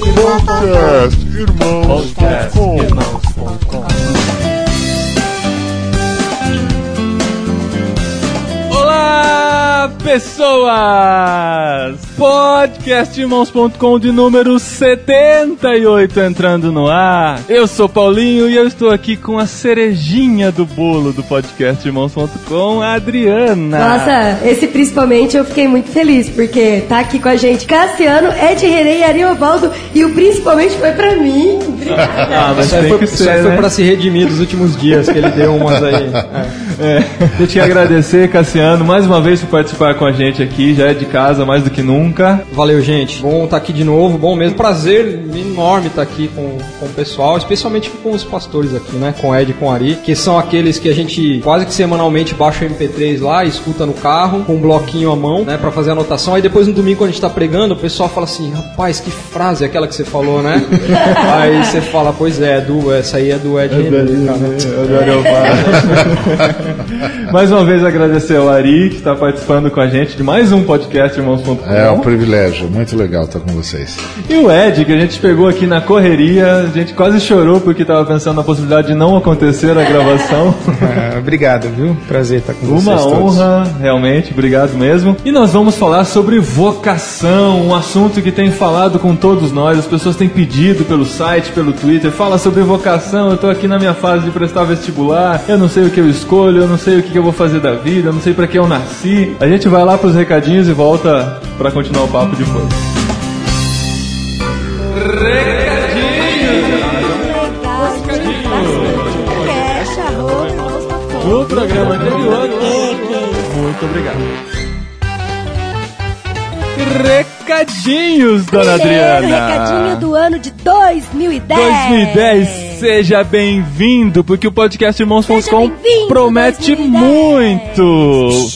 Podcast Irmãos.com Olá, pessoas! Podcastirmãos.com de número 78 entrando no ar. Eu sou Paulinho e eu estou aqui com a cerejinha do bolo do podcastirmãos.com, a Adriana. Nossa, esse principalmente eu fiquei muito feliz, porque tá aqui com a gente Cassiano, Ed René e Ariovaldo, e o principalmente foi pra mim. Obrigada. Ah, mas Isso aí tem foi, que ser, aí foi né? pra se redimir dos últimos dias que ele deu umas aí. É. É, eu te agradecer, Cassiano, mais uma vez por participar com a gente aqui. Já é de casa mais do que nunca. Valeu, gente. Bom estar aqui de novo, bom mesmo. Prazer enorme estar aqui com, com o pessoal, especialmente com os pastores aqui, né? Com o Ed e com o Ari, que são aqueles que a gente quase que semanalmente baixa o MP3 lá, escuta no carro, com um bloquinho à mão, né? Pra fazer anotação. Aí depois no domingo, quando a gente tá pregando, o pessoal fala assim: rapaz, que frase é aquela que você falou, né? aí você fala: pois é, do, essa aí é do Ed René, cara. mais uma vez agradecer ao Ari, que está participando com a gente de mais um podcast Irmãos.com. É um privilégio, muito legal estar com vocês. E o Ed, que a gente pegou aqui na correria, a gente quase chorou porque estava pensando na possibilidade de não acontecer a gravação. Ah, obrigado, viu? Prazer estar com Uma vocês todos. honra, realmente, obrigado mesmo. E nós vamos falar sobre vocação, um assunto que tem falado com todos nós, as pessoas têm pedido pelo site, pelo Twitter, fala sobre vocação, eu tô aqui na minha fase de prestar vestibular, eu não sei o que eu escolho, eu não sei o que eu vou fazer da vida, eu não sei pra que eu nasci. A gente vai lá pros recadinhos e volta pra continuar o papo depois. Podcast, arroba, irmãos.com. No programa anterior. Muito obrigado. Recadinhos, dona Primeiro Adriana. recadinho do ano de 2010. 2010, seja bem-vindo, porque o podcast Irmãos.com bem-vindo, promete 2010. muito.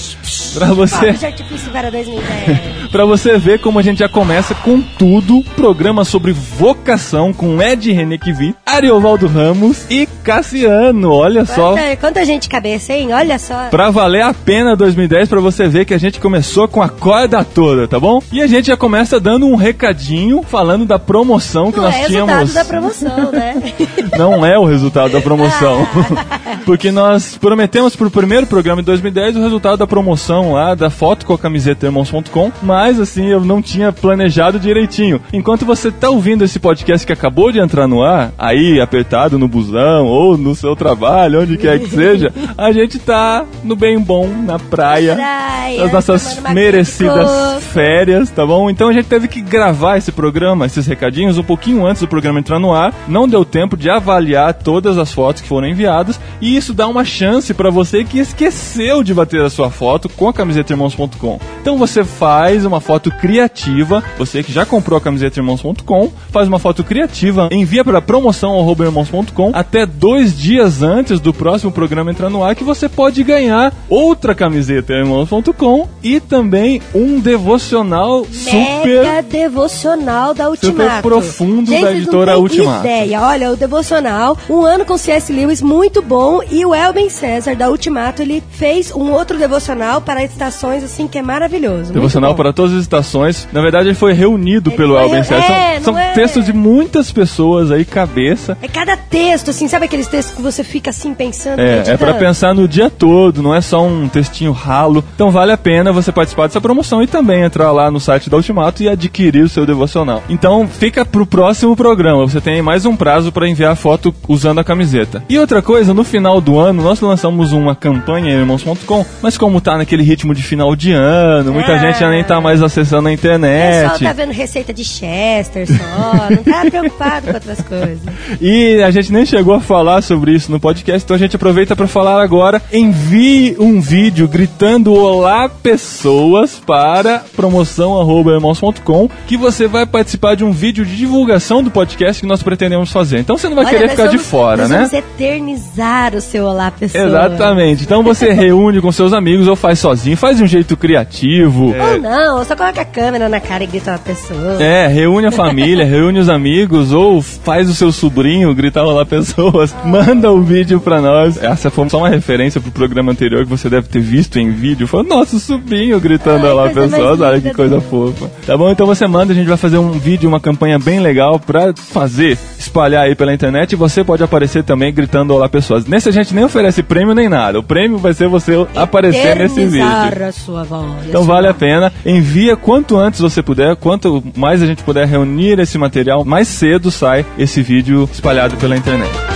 Pra você, Fogos de artifício para 2010. Pra você ver como a gente já começa com tudo, programa sobre vocação com Ed Renequivi, Ariovaldo Ramos e Cassiano. Olha só, Quanta, quanta gente cabeça, hein? Olha só. Pra valer a pena 2010, pra você ver que a gente começou com a corda toda, tá bom? E a gente já começa dando um recadinho falando da promoção que Não nós é resultado tínhamos. da promoção, né? Não é o resultado da promoção. Porque nós prometemos pro primeiro programa de 2010 o resultado da promoção lá da foto com a camiseta irmãos.com, mas assim, eu não tinha planejado direitinho. Enquanto você tá ouvindo esse podcast que acabou de entrar no ar, aí apertado no busão ou no seu trabalho, onde quer que seja, a gente tá no bem bom, na praia, Praia, nas nossas merecidas férias, tá bom? Então a gente teve que gravar esse programa, esses recadinhos, um pouquinho antes do programa entrar no ar. Não deu tempo de avaliar todas as fotos que foram enviadas. E isso dá uma chance pra você que esqueceu de bater a sua foto com a camiseta irmãos.com. Então você faz uma foto criativa, você que já comprou a camiseta irmãos.com, faz uma foto criativa, envia para promoção@irmãos.com até dois dias antes do próximo programa entrar no ar que você pode ganhar outra camiseta irmãos.com e também um devocional super Mega devocional da Ultimato. Super profundo Gente, da editora Ultimato. ideia. Olha, o devocional, um ano com C.S. Lewis, muito bom. E o Elben César, da Ultimato, ele fez um outro devocional para estações, assim, que é maravilhoso. Devocional para todas as estações. Na verdade, ele foi reunido Ele pelo Alben re- César. é, São, são é- textos de muitas pessoas aí, cabeça. É cada texto, assim, sabe aqueles textos que você fica assim pensando? É, é para pensar no dia todo, não é só um textinho ralo. Então vale a pena você participar dessa promoção e também entrar lá no site da Ultimato e adquirir o seu devocional. Então fica pro próximo programa, você tem mais um prazo para enviar a foto usando a camiseta. E outra coisa, no final do ano nós lançamos uma campanha em irmãos.com, mas como tá naquele ritmo de final de ano, muita Ah. gente já nem tá mais acessando a pessoal internet. tá vendo receita de Chester só, não tá preocupado com outras coisas. E a gente nem chegou a falar sobre isso no podcast, então a gente aproveita para falar agora. Envie um vídeo gritando Olá pessoas para promoção@irmãos.com que você vai participar de um vídeo de divulgação do podcast que nós pretendemos fazer. Então você não vai Olha, querer ficar de vamos- fora, nós né? Vamos eternizar o seu Olá, pessoa. Exatamente. Então você reúne com seus amigos ou faz sozinho, faz de um jeito criativo. Ou não, Não, só coloca a câmera na cara e grita pessoa. É, reúne a família, reúne os amigos, ou faz o seu sobrinho gritar olá pessoas. Manda o vídeo pra nós. Essa foi só uma referência pro programa anterior que você deve ter visto em vídeo. Foi nosso sobrinho gritando Ai, olá pessoas. Olha que coisa fofa. Tá bom? Então você manda, a gente vai fazer um vídeo, uma campanha bem legal pra fazer, espalhar aí pela internet e você pode aparecer também gritando olá pessoas. Nesse a gente nem oferece prêmio nem nada. O prêmio vai ser você aparecer nesse vídeo. A sua voz. Então vale a pena. Envia quanto antes você puder, quanto mais a gente puder reunir esse material, mais cedo sai esse vídeo espalhado pela internet.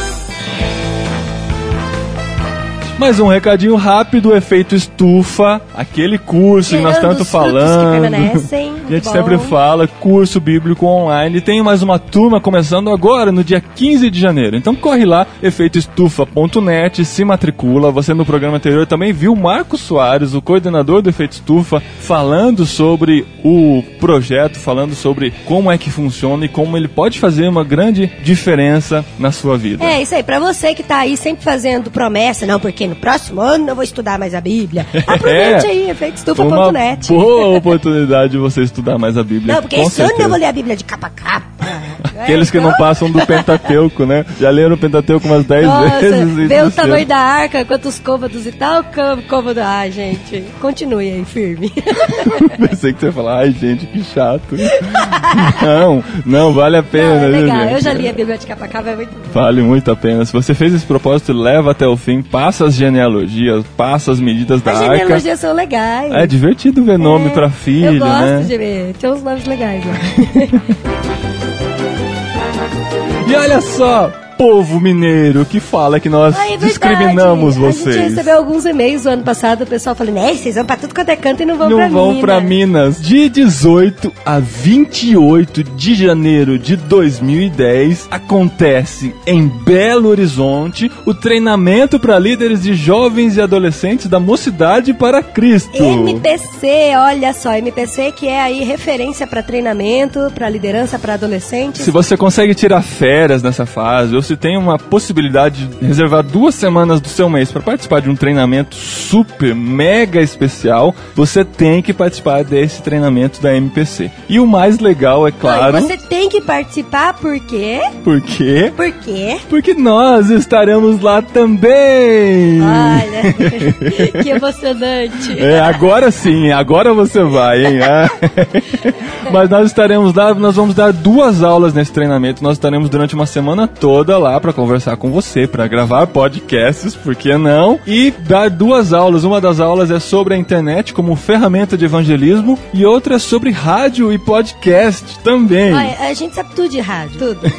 Mais um recadinho rápido, efeito estufa, aquele curso que nós tanto que falando. permanecem, a gente muito sempre bom. fala, curso bíblico online. Tem mais uma turma começando agora, no dia 15 de janeiro. Então corre lá, efeitoestufa.net, se matricula. Você no programa anterior também viu Marcos Soares, o coordenador do Efeito Estufa, falando sobre o projeto, falando sobre como é que funciona e como ele pode fazer uma grande diferença na sua vida. É, isso aí. Pra você que tá aí sempre fazendo promessa, não, porque no próximo ano eu vou estudar mais a Bíblia. Aproveite aí, Foi uma efeitoestufa.net. boa oportunidade de você estudar mais a Bíblia. Não, porque esse ano certeza. eu vou ler a Bíblia de capa a capa. Aqueles que não Então, passam do Pentateuco, né? Já leram o Pentateuco umas 10 Nossa, vezes. vê o tamanho da arca, quantos côvados e tal, côvado. Ai, gente, continue aí, firme. Pensei que você ia falar, ai gente, que chato. não, não, vale a Não, pena, é viu, legal, gente? eu já li a Bíblia de capa a capa, é muito bom. Vale muito a pena. Se você fez esse propósito, leva até o fim, passa as genealogias, passa as medidas da As arca. genealogias são legais. É divertido ver nome É, pra filho, Eu gosto né? de ver, tem uns nomes legais lá. E olha só, povo mineiro que fala que nós Ah, é discriminamos A vocês. gente recebeu alguns e-mails ano passado, o pessoal falando, né, vocês vão pra tudo quanto é canto e não vão não pra vão Minas. pra Minas. De 18 a 28 de janeiro de 2010 acontece em Belo Horizonte o treinamento para líderes de jovens e adolescentes da Mocidade para Cristo. MPC, olha só, MPC que é aí referência pra treinamento, pra liderança pra adolescentes. Se você consegue tirar férias nessa fase, ou se tem uma possibilidade de reservar duas semanas do seu mês para participar de um treinamento super, mega especial, você tem que participar desse treinamento da MPC. E o mais legal, é claro, você tem que participar, por quê? por quê? Por quê? Porque nós estaremos lá também! Olha, que emocionante. É, agora sim, agora você vai, hein? Ah. Mas nós estaremos lá, nós vamos dar duas aulas nesse treinamento. Nós estaremos durante uma semana toda lá para conversar com você, para gravar podcasts, por que não? E dar duas aulas. Uma das aulas é sobre a internet como ferramenta de evangelismo e outra é sobre rádio e podcast também. Olha, a gente sabe tudo de rádio, tudo.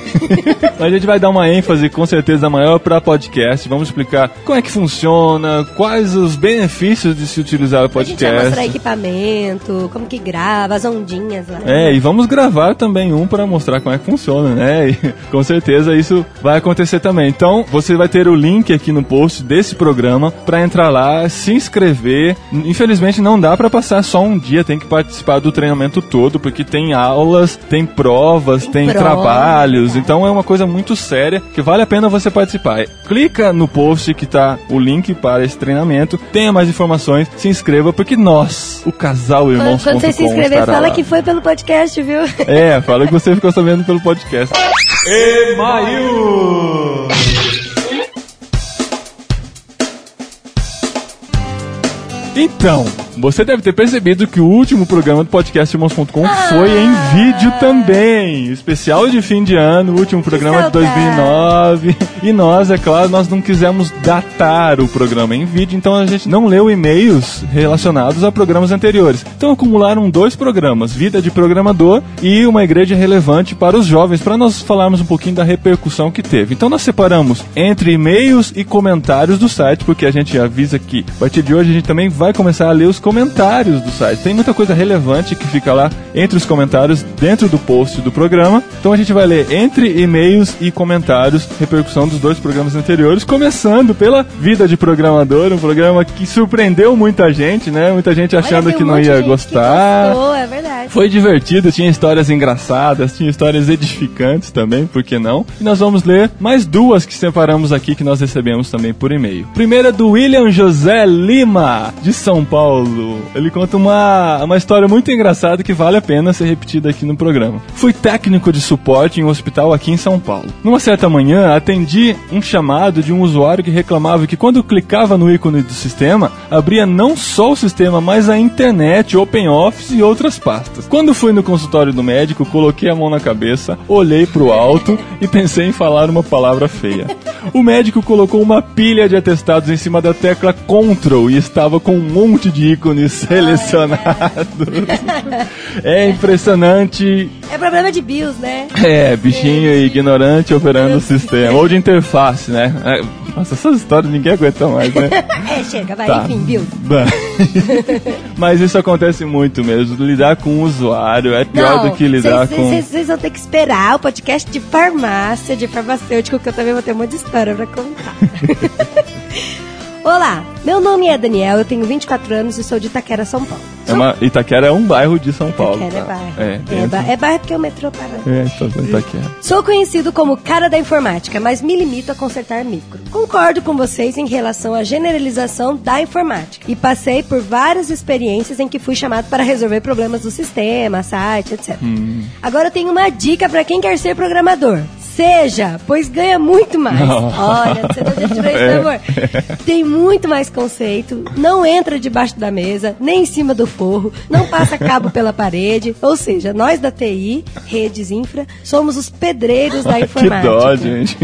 A gente vai dar uma ênfase com certeza maior para podcast. Vamos explicar como é que funciona, quais os benefícios de se utilizar o A gente vai mostrar podcast. equipamento, como que grava, as ondinhas lá. É, e vamos gravar também um para mostrar como é que funciona, né? E com certeza isso vai acontecer também. Então, você vai ter o link aqui no post desse programa para entrar lá, se inscrever. Infelizmente não dá para passar só um dia, tem que participar do treinamento todo, porque tem aulas, tem provas, tem, prova, trabalhos. Então é uma coisa muito séria que vale a pena você participar. Clica no post que tá o link para esse treinamento, tenha mais informações, se inscreva, porque nós, o casal Quando, irmãos quando você se inscrever, fala que foi pelo podcast, viu? é, fala que você ficou sabendo pelo podcast. Email! Então, você deve ter percebido que o último programa do podcast Irmãos.com foi em vídeo também. Especial de fim de ano, o último programa de saudade. 2009. E nós, é claro, nós não quisemos datar o programa em vídeo, então a gente não leu e-mails relacionados a programas anteriores. Então acumularam dois programas, Vida de Programador e uma igreja relevante para os jovens, para nós falarmos um pouquinho da repercussão que teve. Então nós separamos entre e-mails e comentários do site, porque a gente avisa que a partir de hoje a gente também vai começar a ler os comentários do site. Tem muita coisa relevante que fica lá entre os comentários dentro do post do programa. Então a gente vai ler entre e-mails e comentários repercussão dos dois programas anteriores, começando pela Vida de Programador, um programa que surpreendeu muita gente, né? Muita gente achando Olha, que um não ia gostar. gostou, é verdade. Foi divertido, tinha histórias engraçadas, tinha histórias edificantes também, por que não? E nós vamos ler mais duas que separamos aqui que nós recebemos também por e-mail. Primeira é do William José Lima, de São Paulo. Ele conta uma, uma história muito engraçada que vale a pena ser repetida aqui no programa. Fui técnico de suporte em um hospital aqui em São Paulo. Numa certa manhã, atendi um chamado de um usuário que reclamava que quando clicava no ícone do sistema, abria não só o sistema, mas a internet, OpenOffice e outras pastas. Quando fui no consultório do médico, coloquei a mão na cabeça, olhei pro alto e pensei em falar uma palavra feia. O médico colocou uma pilha de atestados em cima da tecla Ctrl e estava com um monte de ícones selecionados. É impressionante. É problema de BIOS, né? É, bichinho ignorante operando o sistema. Ou de interface, né? É, nossa, essas histórias ninguém aguenta mais, né? é, chega, vai, Tá. enfim, BIOS. Mas isso acontece muito mesmo. Lidar com o usuário é pior do que lidar vocês- com. Vocês vocês vão ter que esperar o podcast de farmácia, de farmacêutico, que eu também vou ter um monte de história pra contar. Olá, meu nome é Daniel, eu tenho 24 anos e sou de Itaquera, São Paulo. É uma- Itaquera é um bairro de São Paulo. Itaquera é tá? bairro. É, É, ba- é bairro porque o metrô para. É, tá vendo Itaquera. Sou conhecido como cara da informática, mas me limito a consertar micro. Concordo com vocês em relação à generalização da informática e passei por várias experiências em que fui chamado para resolver problemas do sistema, site, etc. Agora eu tenho uma dica para quem quer ser programador. Seja, pois ganha muito mais. Olha, você não já tirou isso, É. amor? Tem muito mais conceito, não entra debaixo da mesa, nem em cima do forro, não passa cabo pela parede. Ou seja, nós da TI, redes infra, somos os pedreiros da Que informática. dó, gente.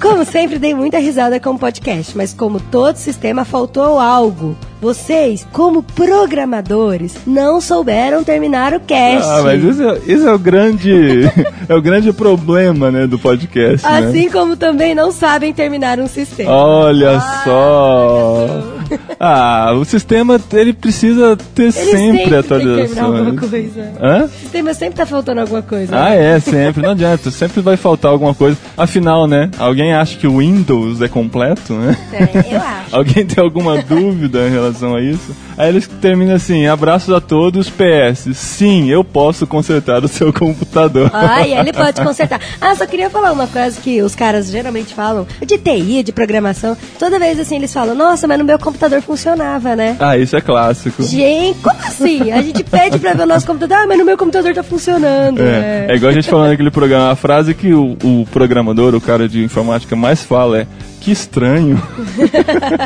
Como sempre, dei muita risada com o podcast, mas como todo sistema, faltou algo. Vocês, como programadores, não souberam terminar o cast. Ah, mas esse é, esse é o grande. é o grande problema, né, do podcast. né? Assim como também não sabem terminar um sistema. Olha Ah, só. Ah, o sistema ele precisa ter Ele sempre, tem que terminar atualizações. alguma coisa. Hã? O sistema sempre tá faltando alguma coisa. Ah, é, sempre. Não adianta, sempre vai faltar alguma coisa. Afinal, né? Alguém acha que o Windows é completo, né? É, eu acho. Alguém tem alguma dúvida em relação a isso? Aí eles terminam assim: abraços a todos, PS. Sim, eu posso consertar o seu computador. Ah, e ele pode consertar. Ah, só queria falar uma coisa que os caras geralmente falam de TI, de programação. Toda vez assim eles falam, nossa, mas no meu computador funcionava, né? Ah, isso é clássico. Gente, como assim? A gente pede pra ver o nosso computador, ah, mas no meu computador tá funcionando. É, É. é igual a gente falando naquele programa, a frase que o, o programador, o cara de informática mais fala é que estranho.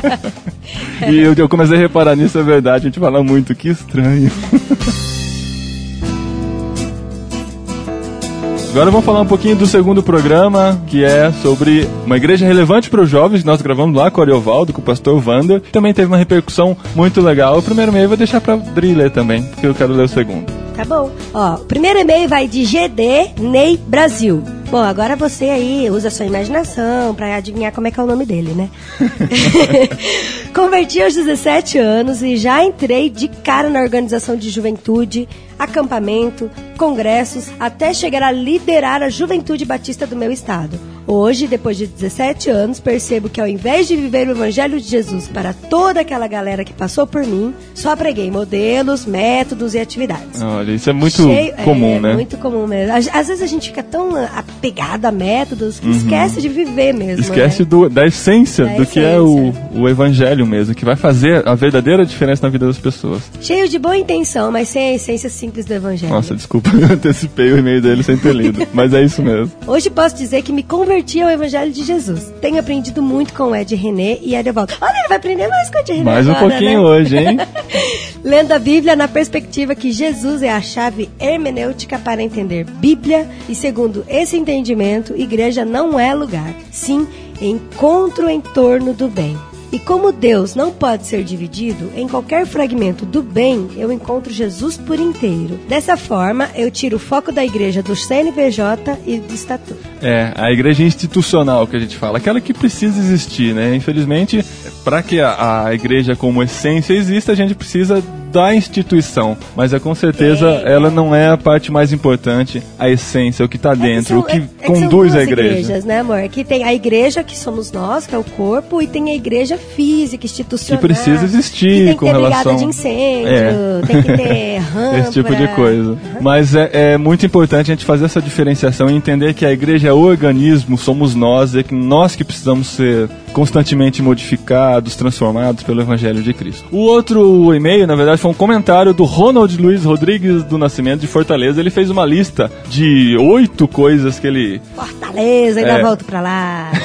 e eu, eu comecei a reparar nisso, é verdade, a gente fala muito, que estranho. Agora vamos falar um pouquinho do segundo programa, que é sobre uma igreja relevante para os jovens, que nós gravamos lá com o Ariovaldo, com o pastor Wander. Também teve uma repercussão muito legal. O primeiro meio eu vou deixar para Dri ler também, porque eu quero ler o segundo. Tá bom. Ó, o primeiro e-mail vai de GD Ney Brasil. Bom, agora você aí usa a sua imaginação pra adivinhar como é que é o nome dele, né? Converti aos 17 anos e já entrei de cara na organização de juventude, acampamento, congressos, até chegar a liderar a juventude batista do meu estado. Hoje, depois de 17 anos, percebo que ao invés de viver o evangelho de Jesus para toda aquela galera que passou por mim, só preguei modelos, métodos e atividades. Olha, isso é muito Cheio- comum, é, né? Muito comum mesmo. Às, vezes a gente fica tão apegado a métodos que esquece de viver mesmo. Uhum. Esquece né? do- da essência Da do que é o, essência. o evangelho mesmo, que vai fazer a verdadeira diferença na vida das pessoas. Cheio de boa intenção, mas sem a essência simples do evangelho. Nossa, desculpa, eu antecipei o e-mail dele sem ter lido, mas é isso mesmo. Hoje posso dizer que me converti ao Evangelho de Jesus. Tenho aprendido muito com o Ed René e Ariovaldo. Olha, ele vai aprender mais com o Ed René Mais um agora, pouquinho né? hoje, hein? Lendo a Bíblia na perspectiva que Jesus é a chave hermenêutica para entender Bíblia e segundo esse entendimento, igreja não é lugar, sim encontro em torno do bem. E como Deus não pode ser dividido, em qualquer fragmento do bem eu encontro Jesus por inteiro. Dessa forma, eu tiro o foco da igreja do CNPJ e do estatuto. É, a igreja institucional que a gente fala, aquela que precisa existir, né? Infelizmente, para que a, a igreja como essência exista, a gente precisa da instituição, mas é com certeza É. ela não é a parte mais importante, a essência, o que está dentro, são- o que é- é conduz duas a igreja. igrejas, né, amor? Que tem a igreja que somos nós, que é o corpo, e tem a igreja física, institucional. Que precisa existir que tem que com ter relação- de incêndio, É. tem que ter rampa. Esse tipo de coisa. Mas é, é muito importante a gente fazer essa diferenciação e entender que a igreja é o organismo, somos nós, é que nós que precisamos ser constantemente modificados, transformados pelo Evangelho de Cristo. O outro e-mail, na verdade, foi um comentário do Ronald Luiz Rodrigues do Nascimento de Fortaleza. Ele fez uma lista de oito coisas que ele. Fortaleza, ainda É. volto pra lá.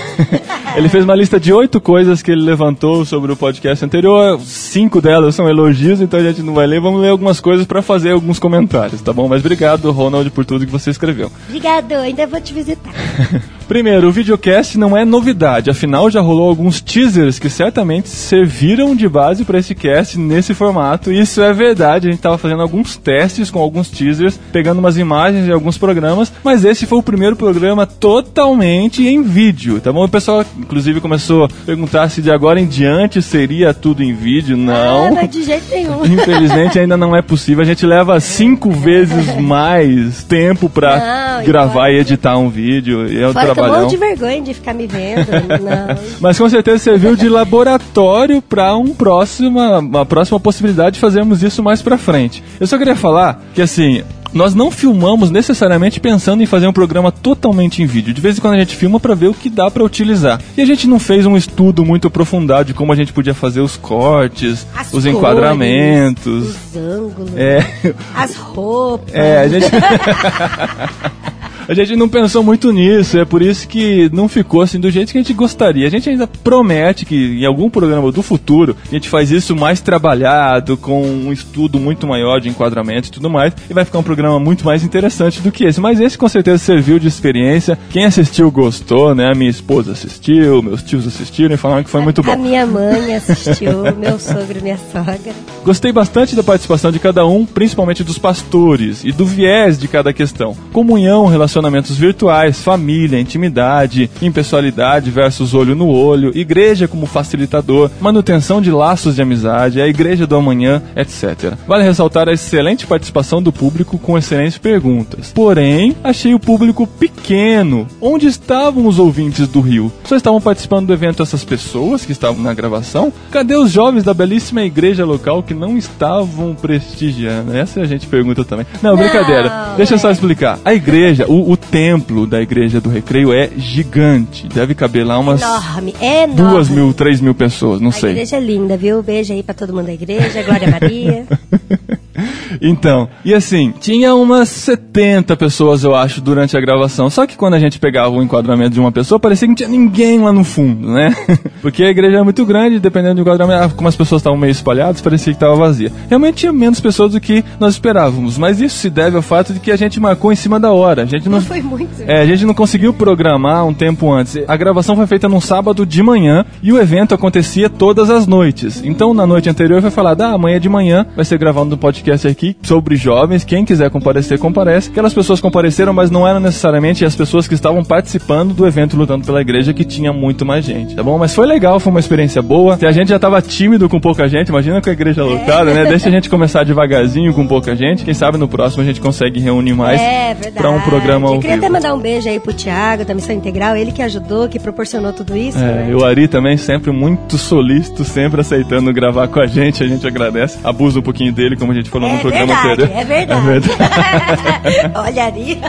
Ele fez uma lista de oito coisas que ele levantou sobre o podcast anterior. Cinco delas são elogios, então a gente não vai ler. Vamos ler algumas coisas para fazer alguns comentários, tá bom? Mas obrigado, Ronald, por tudo que você escreveu. Obrigado, ainda vou te visitar. Primeiro, o videocast não é novidade, afinal já rolou alguns teasers que certamente serviram de base para esse cast nesse formato. Isso é verdade, a gente estava fazendo alguns testes com alguns teasers, pegando umas imagens de alguns programas, mas esse foi o primeiro programa totalmente em vídeo, tá bom? O pessoal, inclusive, começou a perguntar se de agora em diante seria tudo em vídeo. Ah, Não. não é de jeito nenhum. Infelizmente ainda não é possível. A gente leva cinco vezes mais tempo pra Não, gravar e editar um vídeo. E é um Fora que eu trabalhão. morro de vergonha de ficar me vendo. Mas com certeza serviu de laboratório para um próxima, uma próxima possibilidade de fazermos isso mais pra frente. Eu só queria falar que assim, nós não filmamos necessariamente pensando em fazer um programa totalmente em vídeo. De vez em quando a gente filma para ver o que dá para utilizar. E a gente não fez um estudo muito aprofundado de como a gente podia fazer os cortes, As os cores, enquadramentos. Os ângulos. É, As roupas. é, a gente. A gente não pensou muito nisso, é por isso que não ficou assim do jeito que a gente gostaria. A gente ainda promete que em algum programa do futuro a gente faz isso mais trabalhado, com um estudo muito maior de enquadramento e tudo mais, e vai ficar um programa muito mais interessante do que esse. Mas esse com certeza serviu de experiência. Quem assistiu gostou, né? A minha esposa assistiu, meus tios assistiram e falaram que foi muito A bom. minha mãe assistiu, meu sogro e minha sogra. Gostei bastante da participação de cada um, principalmente dos pastores, e do viés de cada questão. Comunhão, relacionamentos virtuais, família, intimidade, impessoalidade versus olho no olho, igreja como facilitador, manutenção de laços de amizade, a igreja do amanhã, etc. Vale ressaltar a excelente participação do público com excelentes perguntas. Porém, achei o público pequeno. Onde estavam os ouvintes do Rio? Só estavam participando do evento essas pessoas que estavam na gravação? Cadê os jovens da belíssima igreja local que não estavam prestigiando? Essa a gente pergunta também. Não, brincadeira. Deixa eu só é. explicar. A igreja, o, o templo da igreja do Recreio é gigante. Deve caber lá umas Enorme, enorme. duas mil, três mil pessoas, não A sei. igreja é linda, viu? Beijo aí pra todo mundo da igreja. Glória a Maria. Então, e assim, tinha umas 70 pessoas, eu acho, durante a gravação. Só que quando a gente pegava o enquadramento de uma pessoa, parecia que não tinha ninguém lá no fundo, né? Porque a igreja é muito grande, dependendo do enquadramento, ah, como as pessoas estavam meio espalhadas, parecia que estava vazia. Realmente tinha menos pessoas do que nós esperávamos, mas isso se deve ao fato de que a gente marcou em cima da hora. A gente não, Não foi muito. é, a gente não conseguiu programar um tempo antes. A gravação foi feita num sábado de manhã e o evento acontecia todas as noites. Então, na noite anterior foi falado: ah, amanhã de manhã vai ser gravado um podcast aqui sobre jovens. Quem quiser comparecer, comparece. Aquelas pessoas compareceram, mas não eram necessariamente as pessoas que estavam participando do evento lutando pela igreja, que tinha muito mais gente, tá bom? Mas foi legal, foi uma experiência boa. Se a gente já tava tímido com pouca gente, imagina com a igreja lotada, né? Deixa a gente começar devagarzinho com pouca gente. Quem sabe no próximo a gente consegue reunir mais É pra um programa ao Eu queria vivo. até mandar um beijo aí pro Thiago, da Missão Integral, ele que ajudou, que proporcionou tudo isso. É, né? e o Ari também sempre muito solícito, sempre aceitando gravar com a gente, a gente agradece. Abusa um pouquinho dele, como a gente falou É no programa verdade, anterior. é verdade. verdade. Olha ali.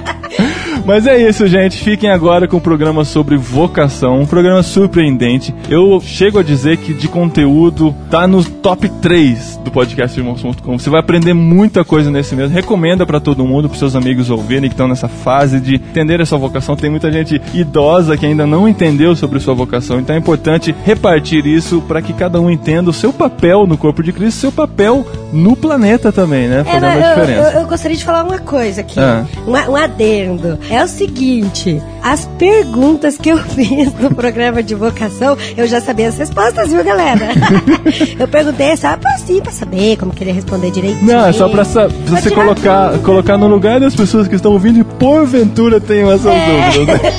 Mas é isso, gente. Fiquem agora com o programa sobre vocação, um programa surpreendente. Eu chego a dizer que de conteúdo tá no top 3 do podcast irmãos.com. Você vai aprender muita coisa nesse mesmo. Recomenda pra todo mundo, pros seus amigos ouvirem que estão nessa fase de entender a sua vocação. Tem muita gente idosa que ainda não entendeu sobre sua vocação, então é importante repartir isso para que cada um entenda o seu papel no corpo de Cristo, seu papel no planeta também, né? É, Fazendo a eu, diferença. eu- eu gostaria de falar uma coisa aqui. Ah. Um, um adendo. É o seguinte: as perguntas que eu fiz no programa de vocação, eu já sabia as respostas, viu, galera? eu perguntei só pra, assim, pra saber como queria responder direitinho. Não, é só pra, pra você colocar, colocar no lugar das pessoas que estão ouvindo e porventura tenham essas É. dúvidas. né?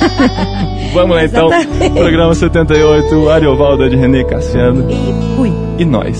Vamos lá então, programa 78, Ariovaldo de René Cassiano E fui. e nós.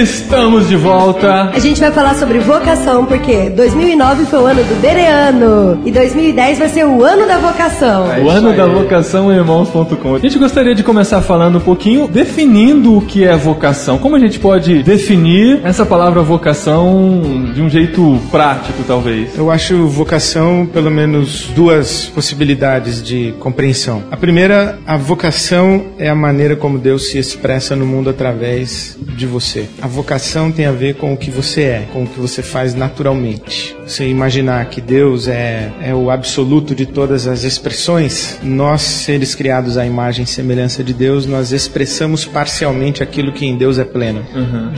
Estamos de volta. A gente vai falar sobre vocação, porque 2009 foi o ano do Bereano e 2010 vai ser o ano da vocação. o ano da vocação irmãos.com. A gente gostaria de começar falando um pouquinho, definindo o que é vocação. Como a gente pode definir essa palavra vocação de um jeito prático, talvez? Eu acho vocação, pelo menos, duas possibilidades de compreensão. A primeira, a vocação é a maneira como Deus se expressa no mundo através de você. A vocação tem a ver com o que você é, com o que você faz naturalmente. Você imaginar que Deus é, é o absoluto de todas as expressões, nós, seres criados à imagem e semelhança de Deus, nós expressamos parcialmente aquilo que em Deus é pleno.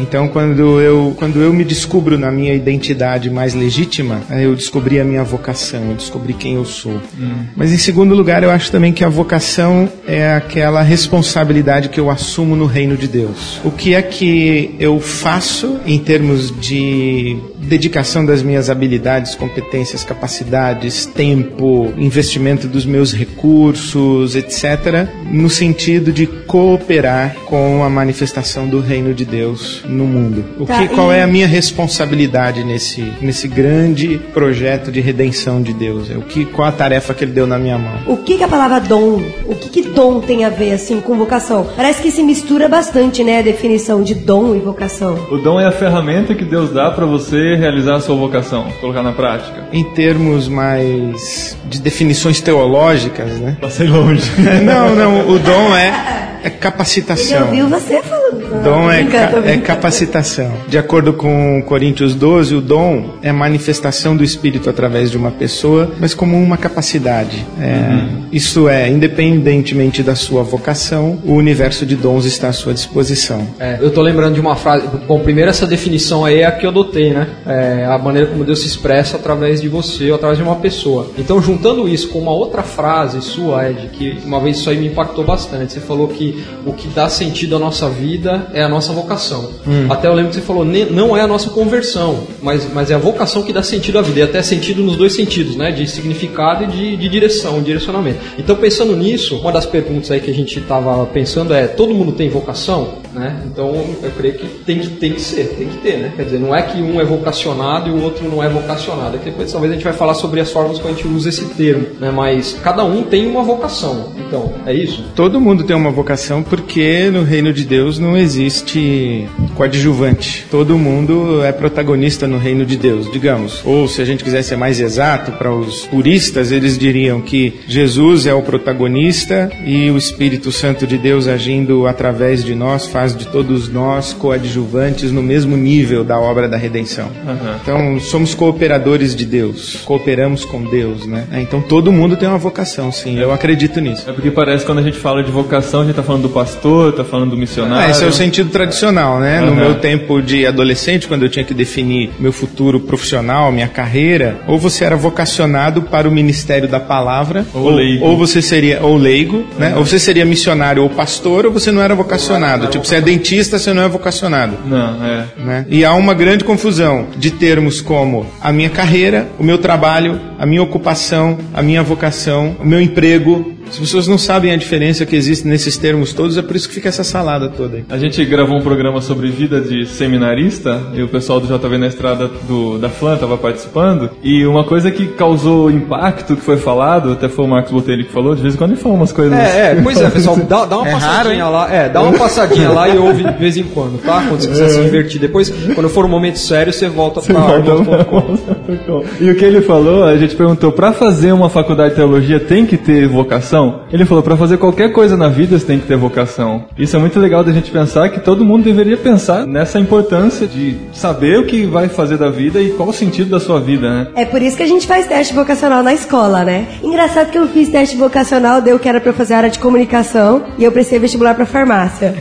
Então, quando eu, quando eu me descubro na minha identidade mais legítima, eu descobri a minha vocação, eu descobri quem eu sou. Mas, em segundo lugar, eu acho também que a vocação é aquela responsabilidade que eu assumo no reino de Deus. O que é que eu faço em termos de dedicação das minhas habilidades, competências, capacidades, tempo, investimento dos meus recursos, etc., no sentido de cooperar com a manifestação do reino de Deus no mundo. O Tá, que, qual e- é a minha responsabilidade nesse, nesse grande projeto de redenção de Deus? O que, qual a tarefa que ele deu na minha mão? O que, que a palavra dom, o que, que dom tem a ver assim com vocação? Parece que se mistura bastante, né, a definição de dom e vocação. O dom é a ferramenta que Deus dá para você realizar a sua vocação, colocar na prática. Em termos mais de definições teológicas, né? Passei longe. Não, não, o dom é, é Ele capacitação. ouviu você falando. Dom é, Brincando, ca- é capacitação. De acordo com Coríntios 12, o dom é manifestação do Espírito através de uma pessoa, mas como uma capacidade. É, Isso é, independentemente da sua vocação, o universo de dons está à sua disposição. É, eu tô lembrando de uma frase. Bom, primeiro essa definição aí é a que eu adotei, né? É a maneira como Deus se expressa através de você ou através de uma pessoa. Então, juntando isso com uma outra frase sua, Ed, que uma vez isso aí me impactou bastante. Você falou que o que dá sentido à nossa vida é a nossa vocação. Até eu lembro que você falou, "Ne- não é a nossa conversão, mas, mas é a vocação que dá sentido à vida. E até sentido nos dois sentidos, né? De significado e de, de direção, direcionamento. Então, pensando nisso, uma das perguntas aí que a gente estava pensando é: todo mundo tem vocação? Né? Então, eu creio que tem, que tem que ser, tem que ter, né? Quer dizer, não é que um é vocacionado e o outro não é vocacionado. É que depois talvez a gente vai falar sobre as formas como a gente usa esse termo, né? Mas cada um tem uma vocação. Então, é isso? Todo mundo tem uma vocação porque no reino de Deus não existe coadjuvante. Todo mundo é protagonista no reino de Deus, digamos. Ou se a gente quiser ser mais exato, para os puristas, eles diriam que Jesus é o protagonista e o Espírito Santo de Deus agindo através de nós faz de todos nós coadjuvantes no mesmo nível da obra da redenção. Então, somos cooperadores de Deus, cooperamos com Deus, né? Então, todo mundo tem uma vocação, sim. Eu acredito nisso. É porque parece que quando a gente fala de vocação, a gente tá falando do pastor, tá falando do missionário. Ah, esse é o sentido tradicional, né? No Aham. meu tempo de adolescente, quando eu tinha que definir meu futuro profissional, minha carreira, ou você era vocacionado para o ministério da palavra, Ou leigo. ou você seria ou leigo, né? Ou você seria missionário ou pastor, ou você não era vocacionado. Tipo, você é dentista, você não é vocacionado. Não, é. Né? E há uma grande confusão de termos como a minha carreira, o meu trabalho, a minha ocupação, a minha vocação, o meu emprego. As pessoas não sabem a diferença que existe nesses termos todos, é por isso que fica essa salada toda aí. A gente gravou um programa sobre vida de seminarista e o pessoal do JV na estrada do, da Flan estava participando. E uma coisa que causou impacto que foi falado, até foi o Marcos Botelho que falou, de vez em quando ele fala umas coisas. É, é, pois é, pessoal, dá, dá uma É raro, passadinha hein? lá, é, dá uma passadinha lá e ouve de vez em quando, tá? Quando você quiser se divertir. Depois, quando for um momento sério, você volta pra irmãos.com. E o que ele falou, a gente perguntou, pra fazer uma faculdade de teologia tem que ter vocação? Ele falou, pra fazer qualquer coisa na vida você tem que ter vocação. Isso é muito legal da gente pensar que todo mundo deveria pensar nessa importância de saber o que vai fazer da vida e qual o sentido da sua vida, né? É por isso que a gente faz teste vocacional na escola, né? Engraçado que eu fiz teste vocacional, deu que era pra fazer área de comunicação e eu prestei vestibular pra farmácia.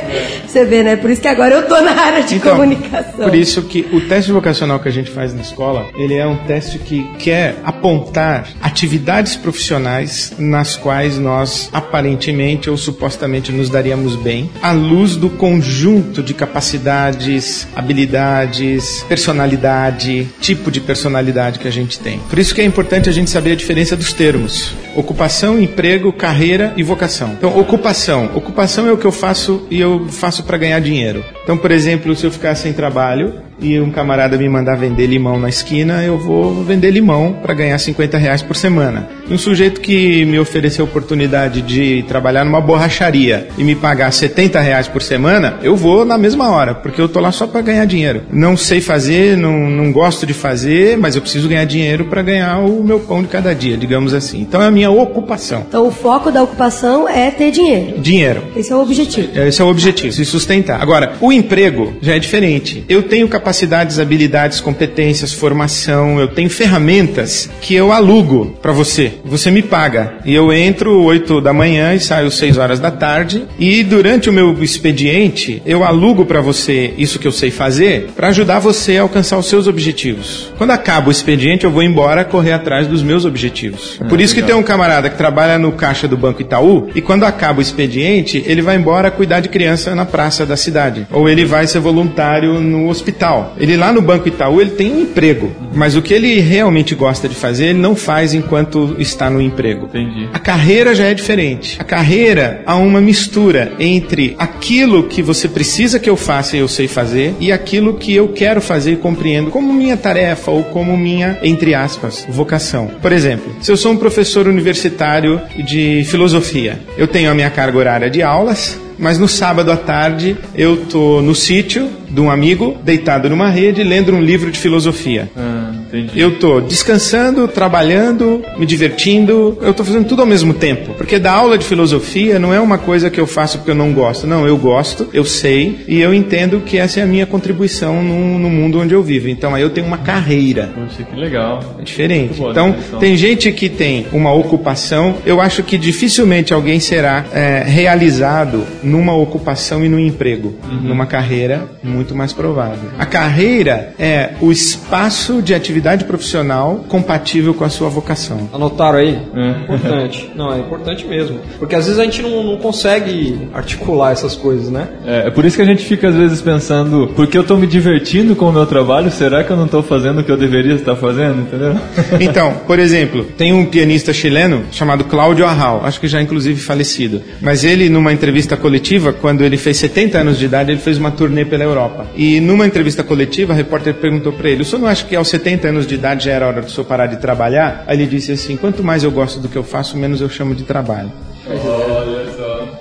Você vê, né? Por isso que agora eu tô na área de Então, comunicação. Por isso que o teste vocacional que a gente faz na escola, ele é um teste que quer apontar atividades profissionais nas quais nós aparentemente ou supostamente nos daríamos bem, à luz do conjunto de capacidades, habilidades, personalidade, tipo de personalidade que a gente tem. Por isso que é importante a gente saber a diferença dos termos. Ocupação, emprego, carreira e vocação. Então, ocupação. Ocupação é o que eu faço e eu faço para ganhar dinheiro. Então, por exemplo, se eu ficar sem trabalho, e um camarada me mandar vender limão na esquina, eu vou vender limão para ganhar 50 reais por semana. E um sujeito que me ofereceu a oportunidade de trabalhar numa borracharia e me pagar 70 reais por semana, eu vou na mesma hora, porque eu tô lá só para ganhar dinheiro. Não sei fazer, não, não gosto de fazer, mas eu preciso ganhar dinheiro para ganhar o meu pão de cada dia, digamos assim. Então é a minha ocupação. Então o foco da ocupação é ter dinheiro. Dinheiro. Esse é o objetivo. Esse é o objetivo, se sustentar. Agora, o emprego já é diferente. Eu tenho capacidades, habilidades, competências, formação, eu tenho ferramentas que eu alugo para você. Você me paga. E eu entro 8 da manhã e saio 6 horas da tarde. E durante o meu expediente, eu alugo para você isso que eu sei fazer para ajudar você a alcançar os seus objetivos. Quando acaba o expediente, eu vou embora correr atrás dos meus objetivos. Por isso que tem um camarada que trabalha no caixa do Banco Itaú e quando acaba o expediente, ele vai embora cuidar de criança na praça da cidade. Ou ele vai ser voluntário no hospital. Ele lá no Banco Itaú, ele tem um emprego. Mas o que ele realmente gosta de fazer, ele não faz enquanto está no emprego. Entendi. A carreira já é diferente. A carreira há uma mistura entre aquilo que você precisa que eu faça e eu sei fazer e aquilo que eu quero fazer e compreendo como minha tarefa ou como minha, entre aspas, vocação. Por exemplo, se eu sou um professor universitário de filosofia, eu tenho a minha carga horária de aulas, mas no sábado à tarde eu tô no sítio de um amigo, deitado numa rede, lendo um livro de filosofia. Ah, entendi. Eu tô descansando, trabalhando, me divertindo, eu tô fazendo tudo ao mesmo tempo. Porque dar aula de filosofia não é uma coisa que eu faço porque eu não gosto. Não, eu gosto, eu sei e eu entendo que essa é a minha contribuição no, no mundo onde eu vivo. Então aí eu tenho uma carreira. Poxa, que legal. É diferente. Boa Então, definição. tem gente que tem uma ocupação, eu acho que dificilmente alguém será é, realizado numa ocupação e num emprego. Numa carreira, muito mais provável. A carreira é o espaço de atividade profissional compatível com a sua vocação. Anotaram aí? Importante. Não, é importante mesmo. Porque às vezes a gente não, não consegue articular essas coisas, né? É, é por isso que a gente fica às vezes pensando, porque eu tô me divertindo com o meu trabalho, será que eu não tô fazendo o que eu deveria estar fazendo, entendeu? Então, por exemplo, tem um pianista chileno chamado Cláudio Arral, acho que já inclusive falecido. Mas ele, numa entrevista coletiva, quando ele fez 70 anos de idade, ele fez uma turnê pela Europa. E numa entrevista coletiva, a repórter perguntou para ele: O senhor não acha que aos 70 anos de idade já era hora do senhor parar de trabalhar? Aí ele disse assim: Quanto mais eu gosto do que eu faço, menos eu chamo de trabalho.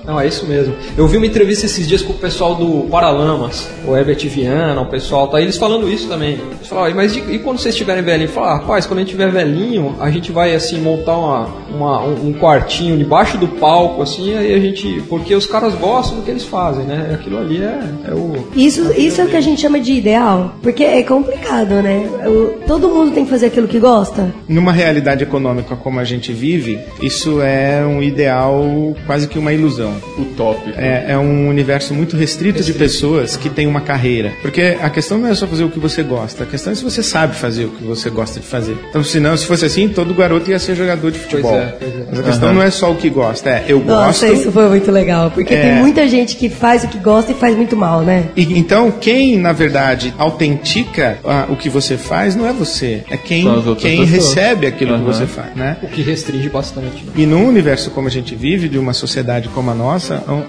Não, é isso mesmo. Eu vi uma entrevista esses dias com o pessoal do Paralamas, o Herbert Viana, o pessoal, tá eles falando isso também. Eles falaram, mas e, e quando vocês estiverem velhinhos? Falaram, ah, rapaz, quando a gente tiver velhinho, a gente vai assim montar uma, uma- um, um quartinho debaixo do palco, assim, aí a gente. Porque os caras gostam do que eles fazem, né? Aquilo ali é, é o. Isso, isso é o que a gente chama de ideal, porque é complicado, né? O- todo mundo tem que fazer aquilo que gosta. Numa realidade econômica como a gente vive, isso é um ideal, quase que uma ilusão. Utópico. É, é um universo muito restrito, de pessoas que têm uma carreira. Porque a questão não é só fazer o que você gosta, a questão é se você sabe fazer o que você gosta de fazer. Então, se não, se fosse assim, todo garoto ia ser jogador de futebol. é, pois é. Mas a questão não é só o que gosta, é eu Nossa, gosto. isso foi muito legal, porque É. tem muita gente que faz o que gosta e faz muito mal, né? E, então, quem, na verdade, autentica ah, o que você faz não é você, é quem, quem pessoas. recebe aquilo que Aham. você faz, né? O que restringe bastante. né? E num universo como a gente vive, de uma sociedade como a nossa,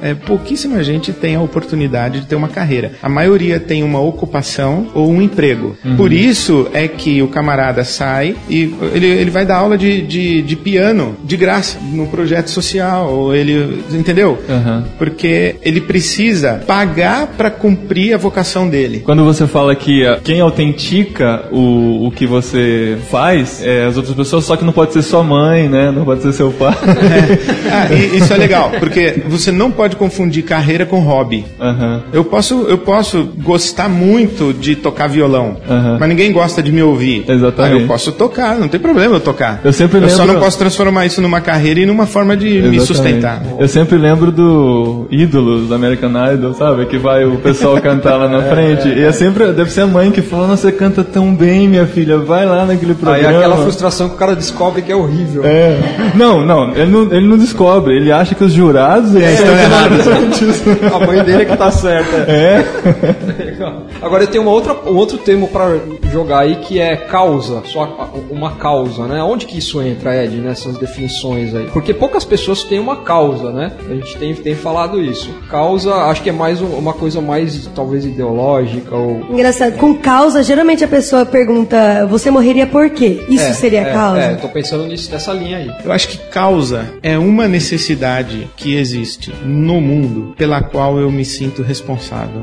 é, pouquíssima gente tem a oportunidade de ter uma carreira. A maioria tem uma ocupação ou um emprego. Por isso é que o camarada sai e ele, ele vai dar aula de, de, de piano de graça no projeto social. Ou ele, entendeu? Aham. Porque ele precisa pagar para cumprir a vocação dele. Quando você fala que ah, quem autentica o, o que você faz é as outras pessoas, só que não pode ser sua mãe, né? Não pode ser seu pai. Ah, e isso é legal, porque você não pode confundir carreira com hobby. Aham. Eu posso, eu posso gostar muito de tocar violão, Aham. mas ninguém gosta de me ouvir. Exatamente. Ah, eu posso tocar, não tem problema eu tocar. Eu sempre só lembro- não posso transformar isso numa carreira e numa forma de me Exatamente. sustentar. Eu sempre lembro do ídolos do American Idol, sabe? Que vai o pessoal cantar lá na frente. E é sempre, deve ser a mãe que fala, "Nossa, você canta tão bem, minha filha, vai lá naquele Aí programa. é aquela frustração que o cara descobre que é horrível. É. Não, não ele, não, ele não descobre. Ele acha que os jurados fazer. É, estão errados. A mãe dele é que tá certa. É. Legal. Agora eu tenho uma outra, um outro termo pra jogar aí que é causa, só uma causa, né? Onde que isso entra, Ed, nessas definições aí? Porque poucas pessoas têm uma causa, né? A gente tem, tem falado isso. Causa, acho que é mais um- uma coisa mais talvez ideológica ou Engraçado, com causa, geralmente a pessoa pergunta, você morreria por quê? Isso É, seria é, causa? É, tô pensando nisso, nessa linha aí. Eu acho que causa é uma necessidade que existe no mundo pela qual eu me sinto responsável.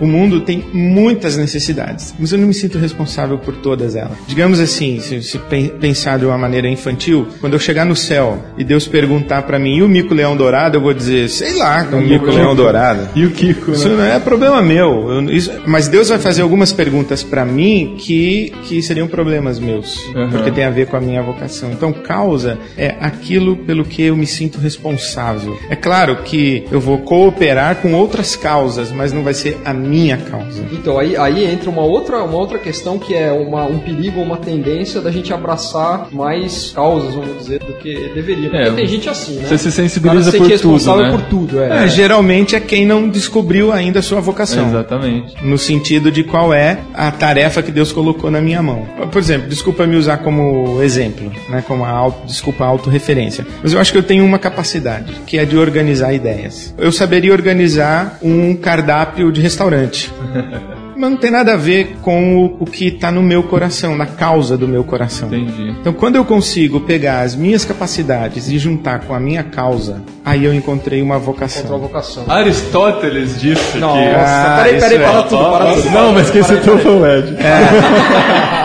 O mundo tem muitas necessidades, mas eu não me sinto responsável por todas elas. Digamos assim, se, se pen- pensar de uma maneira infantil, quando eu chegar no céu e Deus perguntar pra mim, e o mico-leão dourado, eu vou dizer, sei lá, o mico-leão dourado. E o Kiko, Isso né? não é problema meu. Eu- isso- mas Deus vai fazer algumas perguntas pra mim que, que seriam problemas meus, Uhum. porque tem a ver com a minha vocação. Então, causa é aquilo pelo que eu me sinto responsável. É claro que eu vou cooperar com outras causas, mas não vai ser a minha causa. Então, aí, aí entra uma outra, uma outra questão que é uma, um perigo, uma tendência da gente abraçar mais causas, vamos dizer, do que deveria. Porque É, tem gente assim, né? você se sensibiliza se por responsável tudo, né? por tudo, é. É, geralmente é quem não descobriu ainda a sua vocação. Exatamente. no sentido de qual é a tarefa que Deus colocou na minha mão. Por exemplo, desculpa me usar como exemplo, né, como a auto, desculpa a autorreferência, mas eu acho que eu tenho uma capacidade, que é de organizar ideias. Eu saberia organizar um cardápio de restaurante. Mas não tem nada a ver com o, o que está no meu coração, na causa do meu coração. Entendi. Então, quando eu consigo pegar as minhas capacidades e juntar com a minha causa, aí eu encontrei uma Contra a vocação. vocação. Aristóteles disse Nossa, que... Ah, peraí, peraí, é. para tudo, para tudo. Não, mas citou foi o Ed.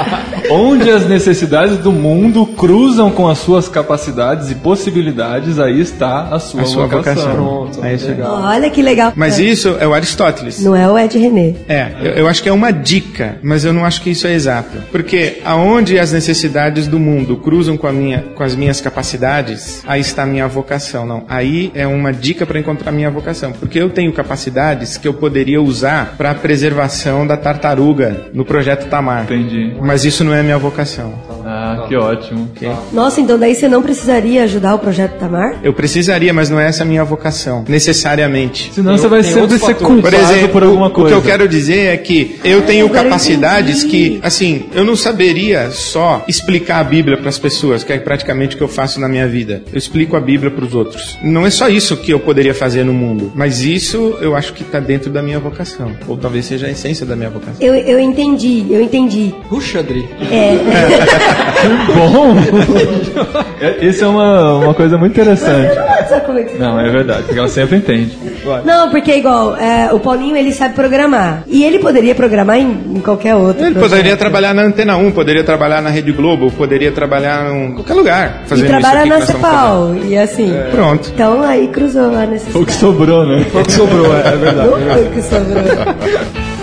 Onde as necessidades do mundo cruzam com as suas capacidades e possibilidades, aí está a sua, A sua vocação. Pronto, É isso aí. legal. Olha que legal. Mas isso é o Aristóteles. Não é o Ed René. É, eu, eu acho que é uma dica, mas eu não acho que isso é exato. Porque aonde as necessidades do mundo cruzam com, a minha, com as minhas capacidades, aí está a minha vocação. Não, aí é uma dica para encontrar a minha vocação. Porque eu tenho capacidades que eu poderia usar para a preservação da tartaruga no projeto Tamar. Entendi. Mas isso não é a minha vocação. Ah, que ótimo. ok? Nossa, então daí você não precisaria ajudar o projeto Tamar? Eu precisaria, mas não é essa a minha vocação, necessariamente. Senão Tem- você vai sempre ser fatores. Por culpado exemplo, por alguma o coisa. que eu quero dizer é que eu tenho eu capacidades que, assim, eu não saberia só explicar a Bíblia para as pessoas, que é praticamente o que eu faço na minha vida. Eu explico a Bíblia para os outros. Não é só isso que eu poderia fazer no mundo, mas isso eu acho que está dentro da minha vocação, ou talvez seja a essência da minha vocação. Eu, eu entendi, eu entendi. Puxa, Adri. Bom, É, isso é uma, uma coisa muito interessante. É Não, é verdade, porque ela sempre entende. Não, porque é igual, é, o Paulinho ele sabe programar. E ele poderia programar em, em qualquer outro. Ele projeto. poderia trabalhar na Antena 1, poderia trabalhar na Rede Globo, poderia trabalhar em qualquer lugar. E Fazendo isso trabalha aqui na. Cepal. E assim. Pronto. Então aí cruzou a Foi o que necessidade. sobrou, né? Foi o que sobrou, é, é verdade. Não foi o que sobrou.